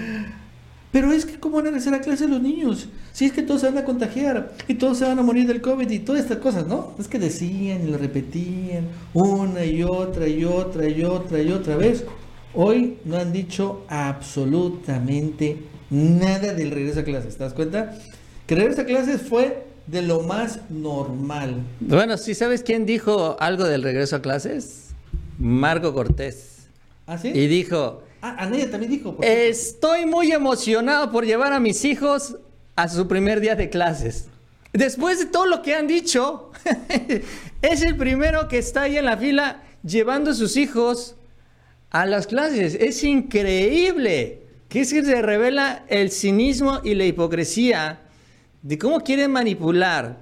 pero es que, ¿cómo van a regresar a clase los niños? Si es que todos se van a contagiar y todos se van a morir del COVID y todas estas cosas, ¿no? Es que decían y lo repetían una y otra y otra y otra y otra vez. Hoy no han dicho absolutamente nada del regreso a clases. ¿Te das cuenta? Que el regreso a clases fue de lo más normal. Bueno, ¿sí sabes quién dijo algo del regreso a clases? Marco Cortés. ¿Ah, sí? Y dijo, Ah, Anaya también dijo. Estoy muy emocionado por llevar a mis hijos a su primer día de clases. Después de todo lo que han dicho, es el primero que está ahí en la fila llevando a sus hijos a las clases. Es increíble. Que es que se revela el cinismo y la hipocresía de cómo quieren manipular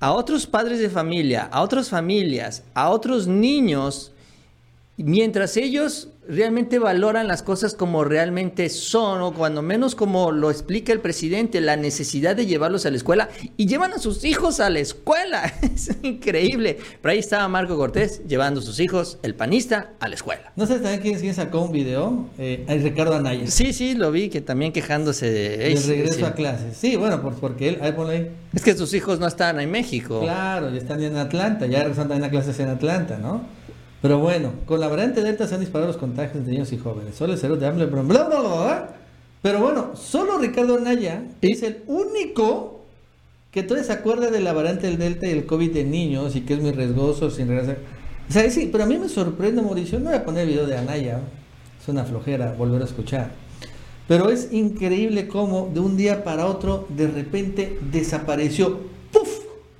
a otros padres de familia, a otras familias, a otros niños, mientras ellos realmente valoran las cosas como realmente son, o cuando menos como lo explica el presidente, la necesidad de llevarlos a la escuela y llevan a sus hijos a la escuela. Es increíble. Pero ahí estaba Marco Cortés llevando a sus hijos, el panista, a la escuela. No sé también quién, sacó un video, eh, Ricardo Anaya. Sí, sí, lo vi, que también quejándose de... El regreso a clases. Sí, bueno, porque él, ahí ahí. Es que sus hijos no están en México. Claro, ya están en Atlanta, ya también a clases en Atlanta, ¿no? Pero bueno, con la variante Delta se han disparado los contagios de niños y jóvenes. Solo el cero de hambre, bla, bla, bla, bla, Pero bueno, solo Ricardo Naya es el único que todavía se acuerda de la variante del Delta y el COVID de niños y que es muy riesgoso sin regresar. O sea, sí, pero a mí me sorprende, Mauricio. No voy a poner el video de Anaya. Es una flojera volver a escuchar. Pero es increíble cómo de un día para otro de repente desapareció ¡puf!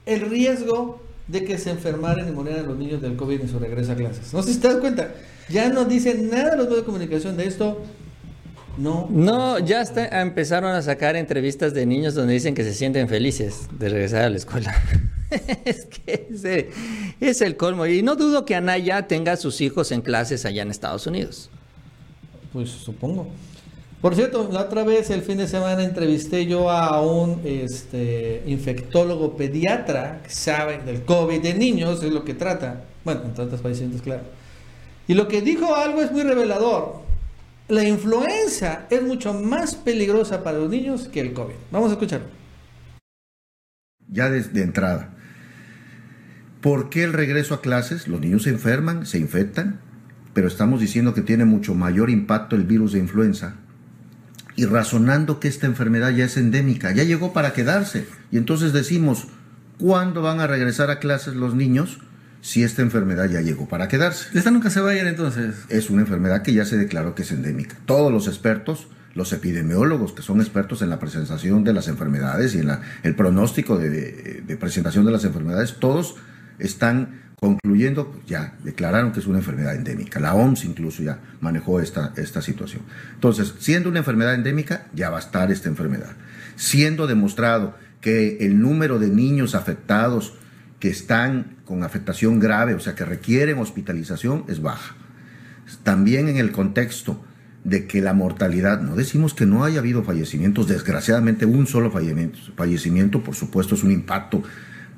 el riesgo de que se enfermaran y murieran los niños del COVID en su regreso a clases. No sé si te das cuenta, ya no dicen nada los medios de comunicación de esto. No. No, ya empezaron a sacar entrevistas de niños donde dicen que se sienten felices de regresar a la escuela. es que ese es el colmo. Y no dudo que Anaya tenga a sus hijos en clases allá en Estados Unidos. Pues supongo. Por cierto, la otra vez, el fin de semana, entrevisté yo a un este, infectólogo pediatra que sabe del COVID de niños, es lo que trata. Bueno, en tantos pacientes, claro. Y lo que dijo algo es muy revelador. La influenza es mucho más peligrosa para los niños que el COVID. Vamos a escucharlo. Ya desde entrada. ¿Por qué el regreso a clases? Los niños se enferman, se infectan, pero estamos diciendo que tiene mucho mayor impacto el virus de influenza y razonando que esta enfermedad ya es endémica, ya llegó para quedarse. Y entonces decimos, ¿cuándo van a regresar a clases los niños? si esta enfermedad ya llegó para quedarse. ¿Esta nunca se va a ir entonces? Es una enfermedad que ya se declaró que es endémica. Todos los expertos, los epidemiólogos que son expertos en la presentación de las enfermedades y en la, el pronóstico de, de, presentación de las enfermedades, todos están concluyendo, ya declararon que es una enfermedad endémica. La OMS incluso ya manejó esta, esta situación. Entonces, siendo una enfermedad endémica, ya va a estar esta enfermedad. Siendo demostrado que el número de niños afectados que están con afectación grave, o sea, que requieren hospitalización, es baja. También en el contexto de que la mortalidad, no decimos que no haya habido fallecimientos, desgraciadamente un solo fallecimiento, fallecimiento por supuesto es un impacto,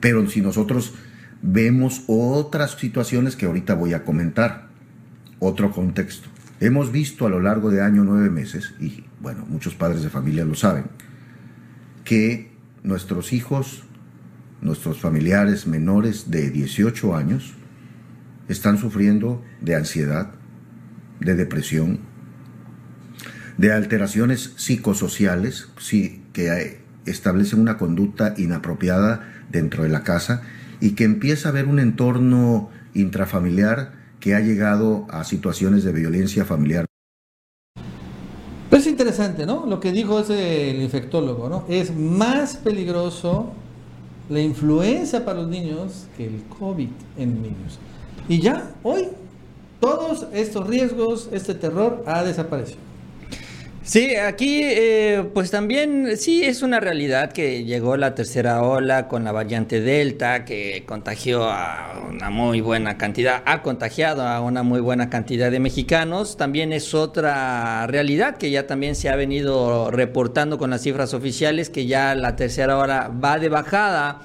pero si nosotros vemos otras situaciones que ahorita voy a comentar, otro contexto. Hemos visto a lo largo de año nueve meses, y bueno, muchos padres de familia lo saben, que nuestros hijos nuestros familiares menores de 18 años están sufriendo de ansiedad, de depresión, de alteraciones psicosociales que establecen una conducta inapropiada dentro de la casa y que empieza a haber un entorno intrafamiliar que ha llegado a situaciones de violencia familiar. Pues es interesante, ¿no? Lo que dijo ese el infectólogo, ¿no? Es más peligroso la influenza para los niños que el COVID en niños. Y ya hoy todos estos riesgos, este terror ha desaparecido. Sí, aquí eh, pues también sí es una realidad que llegó la tercera ola con la variante Delta que contagió a una muy buena cantidad, ha contagiado a una muy buena cantidad de mexicanos. También es otra realidad que ya también se ha venido reportando con las cifras oficiales que ya la tercera ola va de bajada.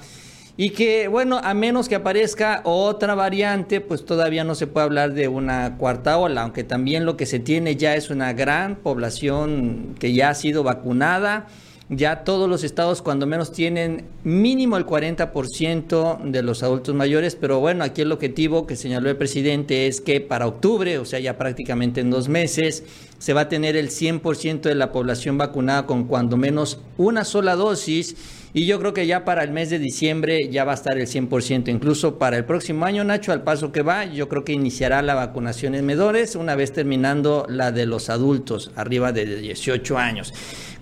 Y que, bueno, a menos que aparezca otra variante, pues todavía no se puede hablar de una cuarta ola, aunque también lo que se tiene ya es una gran población que ya ha sido vacunada. Ya todos los estados cuando menos tienen mínimo el 40% de los adultos mayores, pero bueno, aquí el objetivo que señaló el presidente es que para octubre, o sea, ya prácticamente en dos meses, se va a tener el 100% de la población vacunada con cuando menos una sola dosis y yo creo que ya para el mes de diciembre ya va a estar el 100%. Incluso para el próximo año, Nacho, al paso que va, yo creo que iniciará la vacunación en menores una vez terminando la de los adultos, arriba de 18 años.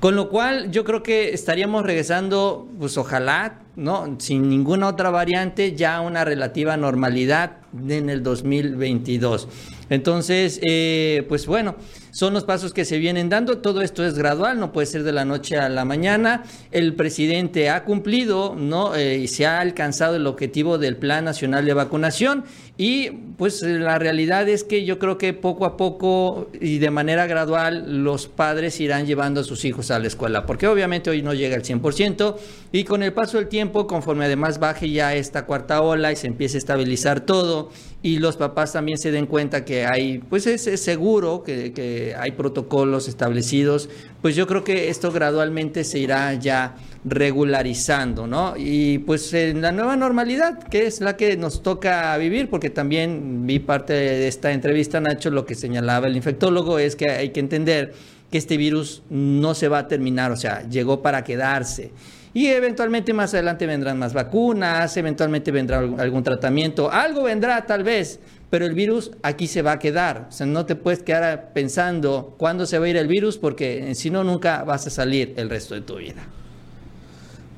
Con lo cual, yo creo que estaríamos regresando, pues ojalá, ¿no? Sin ninguna otra variante, ya una relativa normalidad en el 2022. Entonces, eh, pues bueno, son los pasos que se vienen dando. Todo esto es gradual, no puede ser de la noche a la mañana. El presidente ha cumplido, ¿no? Eh, y se ha alcanzado el objetivo del Plan Nacional de Vacunación. Y pues la realidad es que yo creo que poco a poco y de manera gradual los padres irán llevando a sus hijos a la escuela, porque obviamente hoy no llega al 100% y con el paso del tiempo, conforme además baje ya esta cuarta ola y se empiece a estabilizar todo y los papás también se den cuenta que hay, pues es, seguro que, hay protocolos establecidos, pues yo creo que esto gradualmente se irá ya regularizando, ¿no? Y pues en la nueva normalidad, que es la que nos toca vivir, porque también vi parte de esta entrevista, Nacho, lo que señalaba el infectólogo es que hay que entender que este virus no se va a terminar, o sea, llegó para quedarse. Y eventualmente más adelante vendrán más vacunas, eventualmente vendrá algún tratamiento, algo vendrá tal vez, pero el virus aquí se va a quedar. O sea, no te puedes quedar pensando cuándo se va a ir el virus porque si no, nunca vas a salir el resto de tu vida.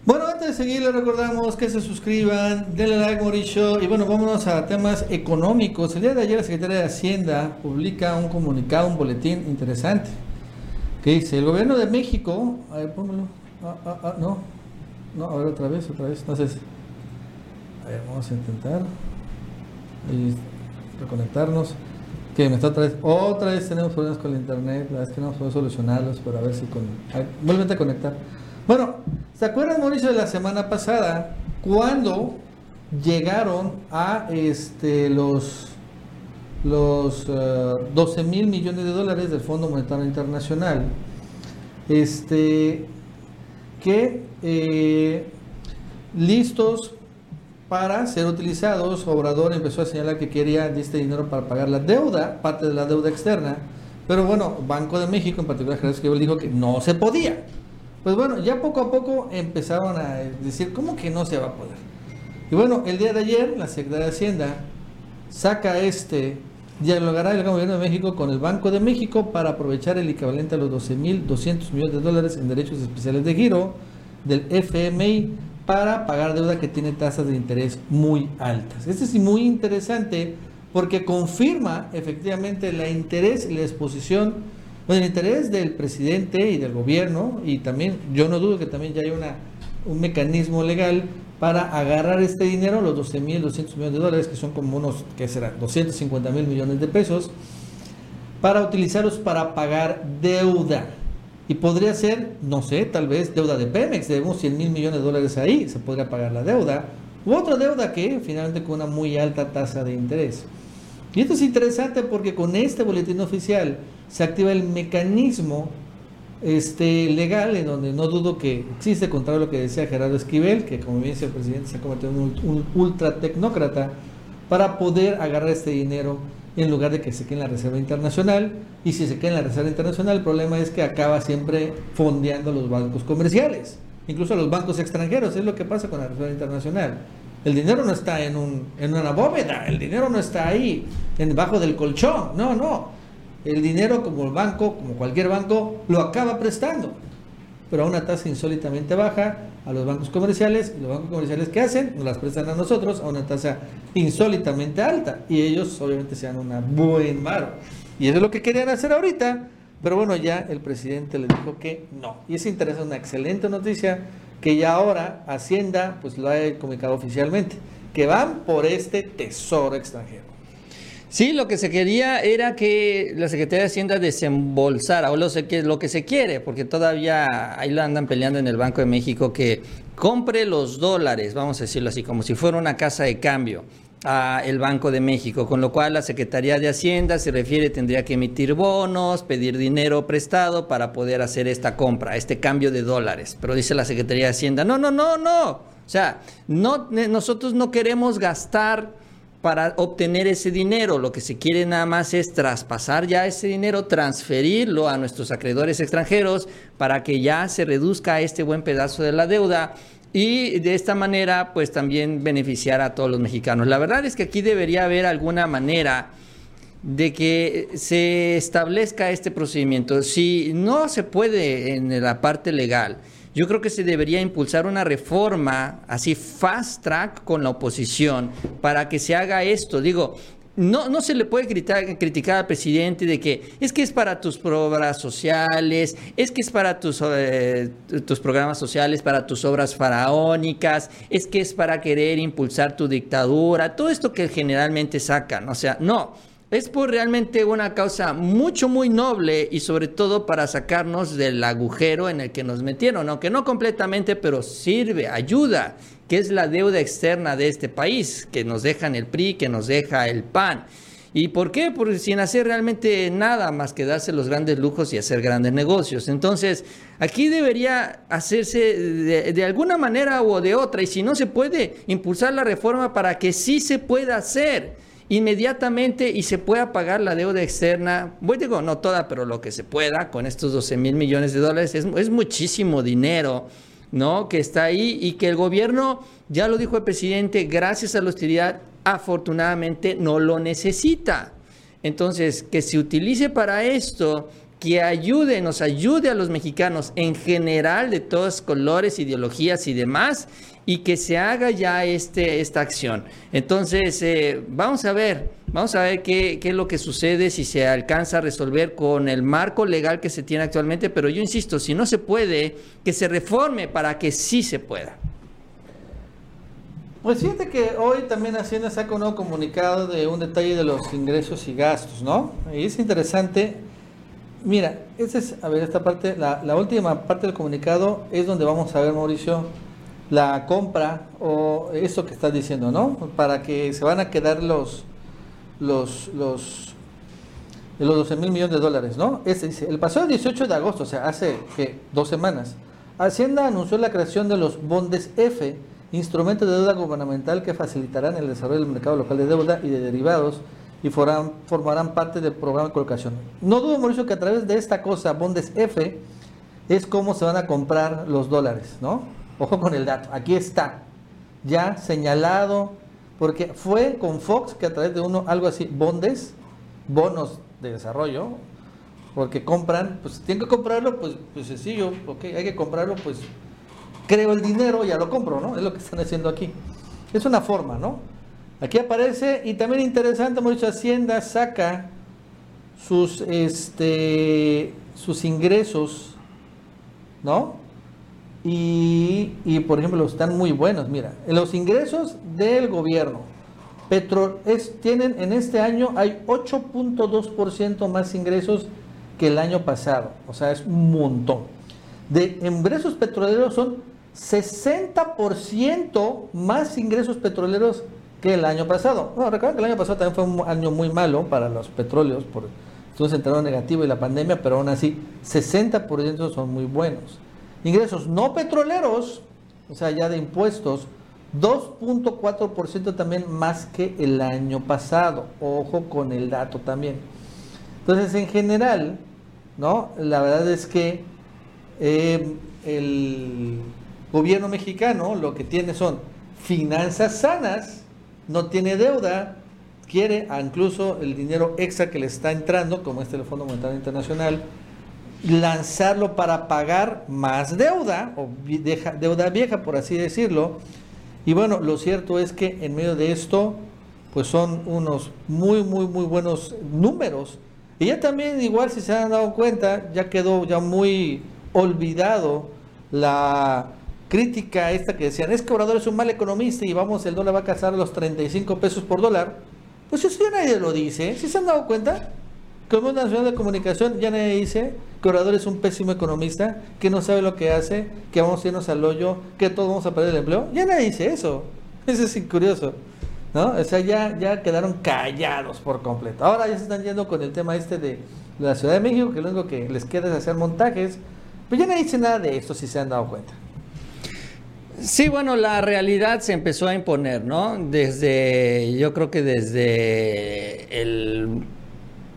Bueno, antes de seguir, les recordamos que se suscriban, denle like, Mauricio, y bueno, vámonos a temas económicos. El día de ayer la Secretaría de Hacienda publica un comunicado, un boletín interesante, que dice, el gobierno de México, a ver, póngalo, ah, ah, ah, no, no, a ver otra vez, otra vez. Entonces, A ver, vamos a intentar reconectarnos. Que me está otra vez, otra vez tenemos problemas con el internet, la verdad es que no podemos solucionarlos, pero a ver si con. Vuelven a conectar. Bueno, ¿se acuerdan, Mauricio, de la semana pasada cuando llegaron a este los los 12 eh, mil millones de dólares del Fondo Monetario Internacional, este, que eh, listos para ser utilizados, Obrador empezó a señalar que quería este dinero para pagar la deuda, parte de la deuda externa, pero bueno, Banco de México, en particular Gerardo Esquivel, dijo que no se podía. Pues bueno, ya poco a poco empezaron a decir, ¿cómo que no se va a poder? Y bueno, el día de ayer la Secretaría de Hacienda saca este dialogará el gobierno de México con el Banco de México para aprovechar el equivalente a los 12.200 millones de dólares en derechos especiales de giro del FMI para pagar deuda que tiene tasas de interés muy altas. Este es muy interesante porque confirma efectivamente la interés y la exposición, el interés del presidente y del gobierno y también yo no dudo que también ya hay una, un mecanismo legal para agarrar este dinero, los 12 mil 200 millones de dólares, que son como unos, ¿qué será? 250 mil millones de pesos, para utilizarlos para pagar deuda. Y podría ser, no sé, tal vez deuda de Pemex, debemos 100 mil millones de dólares ahí, se podría pagar la deuda. U otra deuda que finalmente con una muy alta tasa de interés. Y esto es interesante porque con este boletín oficial se activa el mecanismo este, legal, en donde no dudo que existe, contrario a lo que decía Gerardo Esquivel, que como bien dice el presidente se ha convertido en un, ultra tecnócrata, para poder agarrar este dinero en lugar de que se quede en la Reserva Internacional. Y si se queda en la Reserva Internacional, el problema es que acaba siempre fondeando los bancos comerciales, incluso los bancos extranjeros, es lo que pasa con la Reserva Internacional. El dinero no está en, un, en una bóveda, el dinero no está ahí, debajo del colchón, no, no. El dinero como el banco, como cualquier banco, lo acaba prestando, pero a una tasa insólitamente baja a los bancos comerciales, y los bancos comerciales que hacen, nos las prestan a nosotros a una tasa insólitamente alta, y ellos obviamente se dan una buen maro. Y eso es lo que querían hacer ahorita, pero bueno, ya el presidente le dijo que no. Y es interesante, una excelente noticia, que ya ahora Hacienda pues lo ha comunicado oficialmente, que van por este tesoro extranjero. Sí, lo que se quería era que la Secretaría de Hacienda desembolsara, o lo, que, lo que se quiere, porque todavía ahí lo andan peleando en el Banco de México, que compre los dólares, vamos a decirlo así, como si fuera una casa de cambio a el Banco de México, con lo cual la Secretaría de Hacienda se refiere tendría que emitir bonos, pedir dinero prestado para poder hacer esta compra, este cambio de dólares. Pero dice la Secretaría de Hacienda, no, no, no, no. O sea, no, nosotros no queremos gastar para obtener ese dinero. Lo que se quiere nada más es traspasar ya ese dinero, transferirlo a nuestros acreedores extranjeros para que ya se reduzca este buen pedazo de la deuda y de esta manera pues también beneficiar a todos los mexicanos. La verdad es que aquí debería haber alguna manera de que se establezca este procedimiento. Si no se puede en la parte legal, yo creo que se debería impulsar una reforma así fast track con la oposición para que se haga esto. Digo, no, no se le puede criticar, al presidente de que es que es para tus obras sociales, es que es para tus, eh, tus programas sociales, para tus obras faraónicas, es que es para querer impulsar tu dictadura, todo esto que generalmente sacan. O sea, no es por realmente una causa mucho, muy noble y sobre todo para sacarnos del agujero en el que nos metieron, aunque no completamente, pero sirve, ayuda, que es la deuda externa de este país, que nos dejan el PRI, que nos deja el PAN. ¿Y por qué? Porque sin hacer realmente nada más que darse los grandes lujos y hacer grandes negocios. Entonces, aquí debería hacerse de, de, alguna manera o de otra, y si no se puede, impulsar la reforma para que sí se pueda hacer inmediatamente y se pueda pagar la deuda externa, voy digo, no toda, pero lo que se pueda con estos 12 mil millones de dólares, es, es muchísimo dinero, ¿no? Que está ahí y que el gobierno, ya lo dijo el presidente, gracias a la austeridad, afortunadamente no lo necesita. Entonces, que se utilice para esto, que ayude, nos ayude a los mexicanos en general de todos colores, ideologías y demás, y que se haga ya este, esta acción. Entonces, eh, vamos a ver, vamos a ver qué, qué, es lo que sucede, si se alcanza a resolver con el marco legal que se tiene actualmente, pero yo insisto, si no se puede, que se reforme para que sí se pueda. Pues fíjate que hoy también Hacienda saca un nuevo comunicado de un detalle de los ingresos y gastos, ¿no? Y es interesante. Mira, esta es, a ver, esta parte, la última parte del comunicado es donde vamos a ver, Mauricio, la compra o eso que estás diciendo, ¿no? Para que se van a quedar los, los, los, los 12 mil millones de dólares, ¿no? Ese dice, el pasado 18 de agosto, o sea, hace dos semanas, Hacienda anunció la creación de los bondes F, instrumentos de deuda gubernamental que facilitarán el desarrollo del mercado local de deuda y de derivados y formarán, formarán parte del programa de colocación. No dudo, Mauricio, que a través de esta cosa, bondes F, es como se van a comprar los dólares, ¿no? Ojo con el dato, aquí está, ya señalado, porque fue con Fox que a través de uno, algo así, bondes, bonos de desarrollo, porque compran, pues tienen que comprarlo, pues, pues sencillo, ok, hay que comprarlo, pues creo el dinero, ya lo compro, ¿no? Es lo que están haciendo aquí. Es una forma, ¿no? Aquí aparece, y también interesante, hemos dicho, Hacienda saca sus, este, sus ingresos, ¿no? Y, por ejemplo, están muy buenos. Mira, los ingresos del gobierno petro, tienen en este año hay 8.2% más ingresos que el año pasado. O sea, es un montón. De ingresos petroleros son 60% más ingresos petroleros que el año pasado. No, recuerden que el año pasado también fue un año muy malo para los petróleos, por estuvo centrado negativo y la pandemia, pero aún así 60% son muy buenos. Ingresos no petroleros, o sea, ya de impuestos, 2.4% también más que el año pasado. Ojo con el dato también. Entonces, en general, ¿no? La verdad es que eh, el gobierno mexicano lo que tiene son finanzas sanas, no tiene deuda, quiere incluso el dinero extra que le está entrando, como este el Fondo Monetario Internacional, lanzarlo para pagar más deuda, o deuda vieja, por así decirlo. Y bueno, lo cierto es que en medio de esto, pues son unos muy, muy, muy buenos números. Y ya también, igual si se han dado cuenta, ya quedó ya muy olvidado la crítica esta que decían, es que Obrador es un mal economista y vamos, el dólar va a casar a los 35 pesos por dólar. Pues eso ya nadie lo dice, ¿sí se han dado cuenta? Como Nacional de Comunicación ya nadie dice que Obrador es un pésimo economista, que no sabe lo que hace, que vamos a irnos al hoyo, que todos vamos a perder el empleo. Ya nadie dice eso. Eso es curioso. ¿no? O sea, ya, ya quedaron callados por completo. Ahora ya se están yendo con el tema este de la Ciudad de México, que lo único que les queda es hacer montajes. Pero ya nadie dice nada de esto, si se han dado cuenta. Sí, bueno, la realidad se empezó a imponer, ¿no? Desde, yo creo que desde el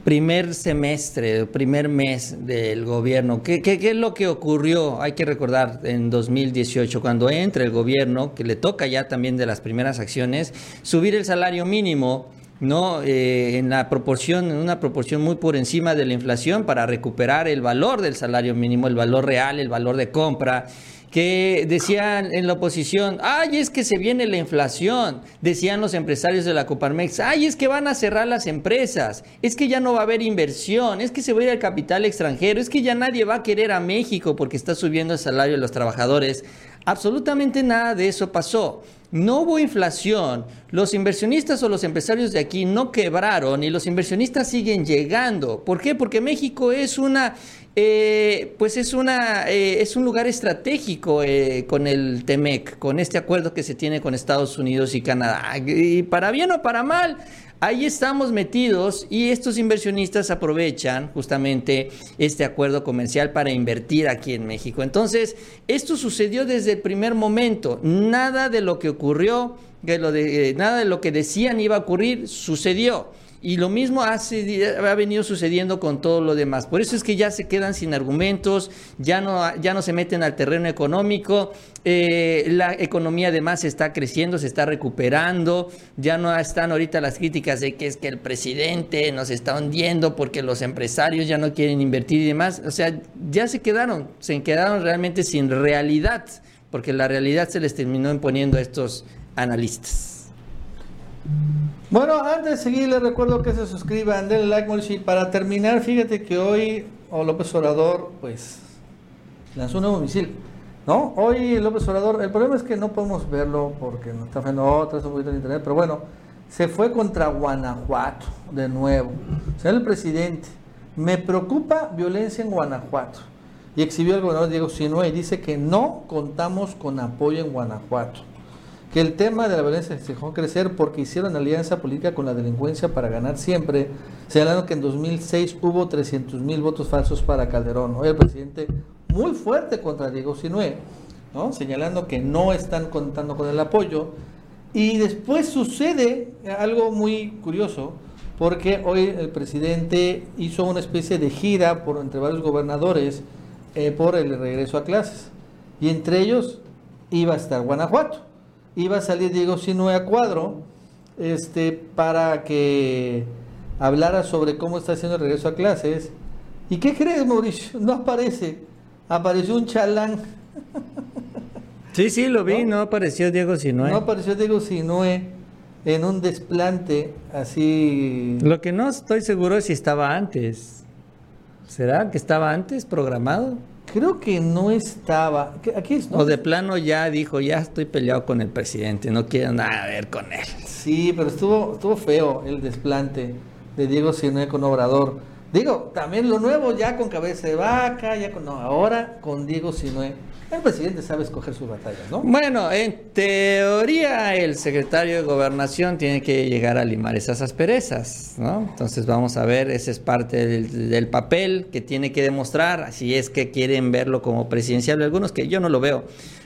primer semestre, primer mes del gobierno. ¿Qué, ¿Qué, qué, es lo que ocurrió? Hay que recordar en 2018, cuando entra el gobierno, que le toca ya también de las primeras acciones, subir el salario mínimo. ¿no? Eh, en la proporción, en una proporción muy por encima de la inflación para recuperar el valor del salario mínimo, el valor real, el valor de compra que decían en la oposición, ay, es que se viene la inflación, decían los empresarios de la Coparmex, ay, es que van a cerrar las empresas, es que ya no va a haber inversión, es que se va a ir al capital extranjero, es que ya nadie va a querer a México porque está subiendo el salario de los trabajadores. Absolutamente nada de eso pasó. No hubo inflación, los inversionistas o los empresarios de aquí no quebraron y los inversionistas siguen llegando. ¿Por qué? Porque México es una eh, pues es, una, eh, es un lugar estratégico eh, con el TEMEC, con este acuerdo que se tiene con Estados Unidos y Canadá. Y para bien o para mal, ahí estamos metidos y estos inversionistas aprovechan justamente este acuerdo comercial para invertir aquí en México. Entonces, esto sucedió desde el primer momento. Nada de lo que ocurrió, de lo de, nada de lo que decían iba a ocurrir, sucedió. Y lo mismo ha venido sucediendo con todo lo demás. Por eso es que ya se quedan sin argumentos, ya no, ya no se meten al terreno económico, eh, la economía además está creciendo, se está recuperando, ya no están ahorita las críticas de que es que el presidente nos está hundiendo porque los empresarios ya no quieren invertir y demás. O sea, ya se quedaron, se quedaron realmente sin realidad, porque la realidad se les terminó imponiendo a estos analistas. Bueno, antes de seguir, les recuerdo que se suscriban, denle like, y para terminar, fíjate que hoy oh, López Obrador, pues, lanzó un nuevo misil. ¿No? Hoy López Obrador, el problema es que no podemos verlo porque no está haciendo otras un poquito en internet, pero bueno, se fue contra Guanajuato de nuevo. Señor el presidente, me preocupa violencia en Guanajuato. Y exhibió al gobernador Diego Sinue y dice que no contamos con apoyo en Guanajuato. Que el tema de la violencia se dejó crecer porque hicieron alianza política con la delincuencia para ganar siempre, señalando que en 2006 hubo 300 mil votos falsos para Calderón. Hoy el presidente muy fuerte contra Diego Sinue, ¿no? señalando que no están contando con el apoyo. Y después sucede algo muy curioso, porque hoy el presidente hizo una especie de gira por entre varios gobernadores eh, por el regreso a clases. Y entre ellos iba a estar Guanajuato. Iba a salir Diego Sinue a cuadro este, para que hablara sobre cómo está haciendo el regreso a clases. ¿Y qué crees, Mauricio? No aparece apareció un chalán. Sí, sí, lo vi, no, apareció Diego Sinue. No apareció Diego Sinue en un desplante así. Lo que no estoy seguro es si estaba antes. ¿Será que estaba antes programado? Creo que no estaba. Aquí es, O de plano ya dijo, ya estoy peleado con el presidente, no quiero nada a ver con él. Sí, pero estuvo, estuvo feo el desplante de Diego Sinue con Obrador. Digo, también lo nuevo ya con cabeza de vaca, ya con no, ahora con Diego Sinue. El presidente sabe escoger sus batallas, ¿no? Bueno, en teoría el secretario de Gobernación tiene que llegar a limar esas asperezas, ¿no? Entonces vamos a ver, ese es parte del, papel que tiene que demostrar, si es que quieren verlo como presidencial, algunos que yo no lo veo.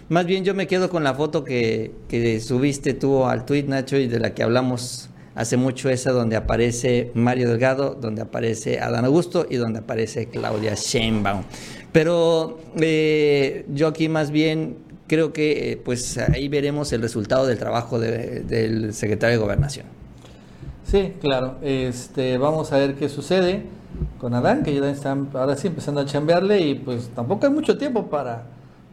Más bien yo me quedo con la foto que, que subiste tú al tuit, Nacho, y de la que hablamos hace mucho esa donde aparece Mario Delgado, donde aparece Adán Augusto y donde aparece Claudia Sheinbaum. Pero eh, yo aquí más bien creo que eh, pues ahí veremos el resultado del trabajo de, del secretario de Gobernación. Sí, claro. Este, vamos a ver qué sucede con Adán, que ya están ahora sí empezando a chambearle y pues tampoco hay mucho tiempo para,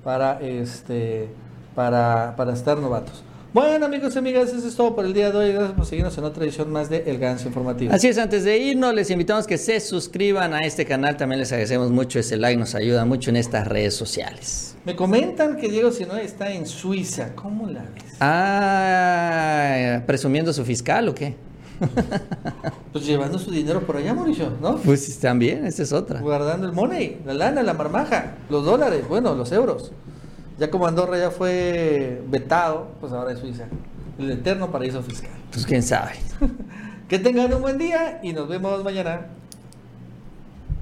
para, este, para, para estar novatos. Bueno, amigos y amigas, eso es todo por el día de hoy. Gracias por seguirnos en otra edición más de El Ganso Informativo. Así es, antes de irnos, les invitamos que se suscriban a este canal. También les agradecemos mucho ese like, nos ayuda mucho en estas redes sociales. Me comentan que Diego Sinoe está en Suiza. ¿Cómo la ves? Ah, presumiendo su fiscal o qué? Pues llevando su dinero por allá, Mauricio, ¿no? Pues también, esa es otra. Guardando el money, la lana, la marmaja, los dólares, bueno, los euros. Ya como Andorra ya fue vetado, pues ahora es Suiza. El eterno paraíso fiscal. Pues quién sabe. que tengan un buen día y nos vemos mañana.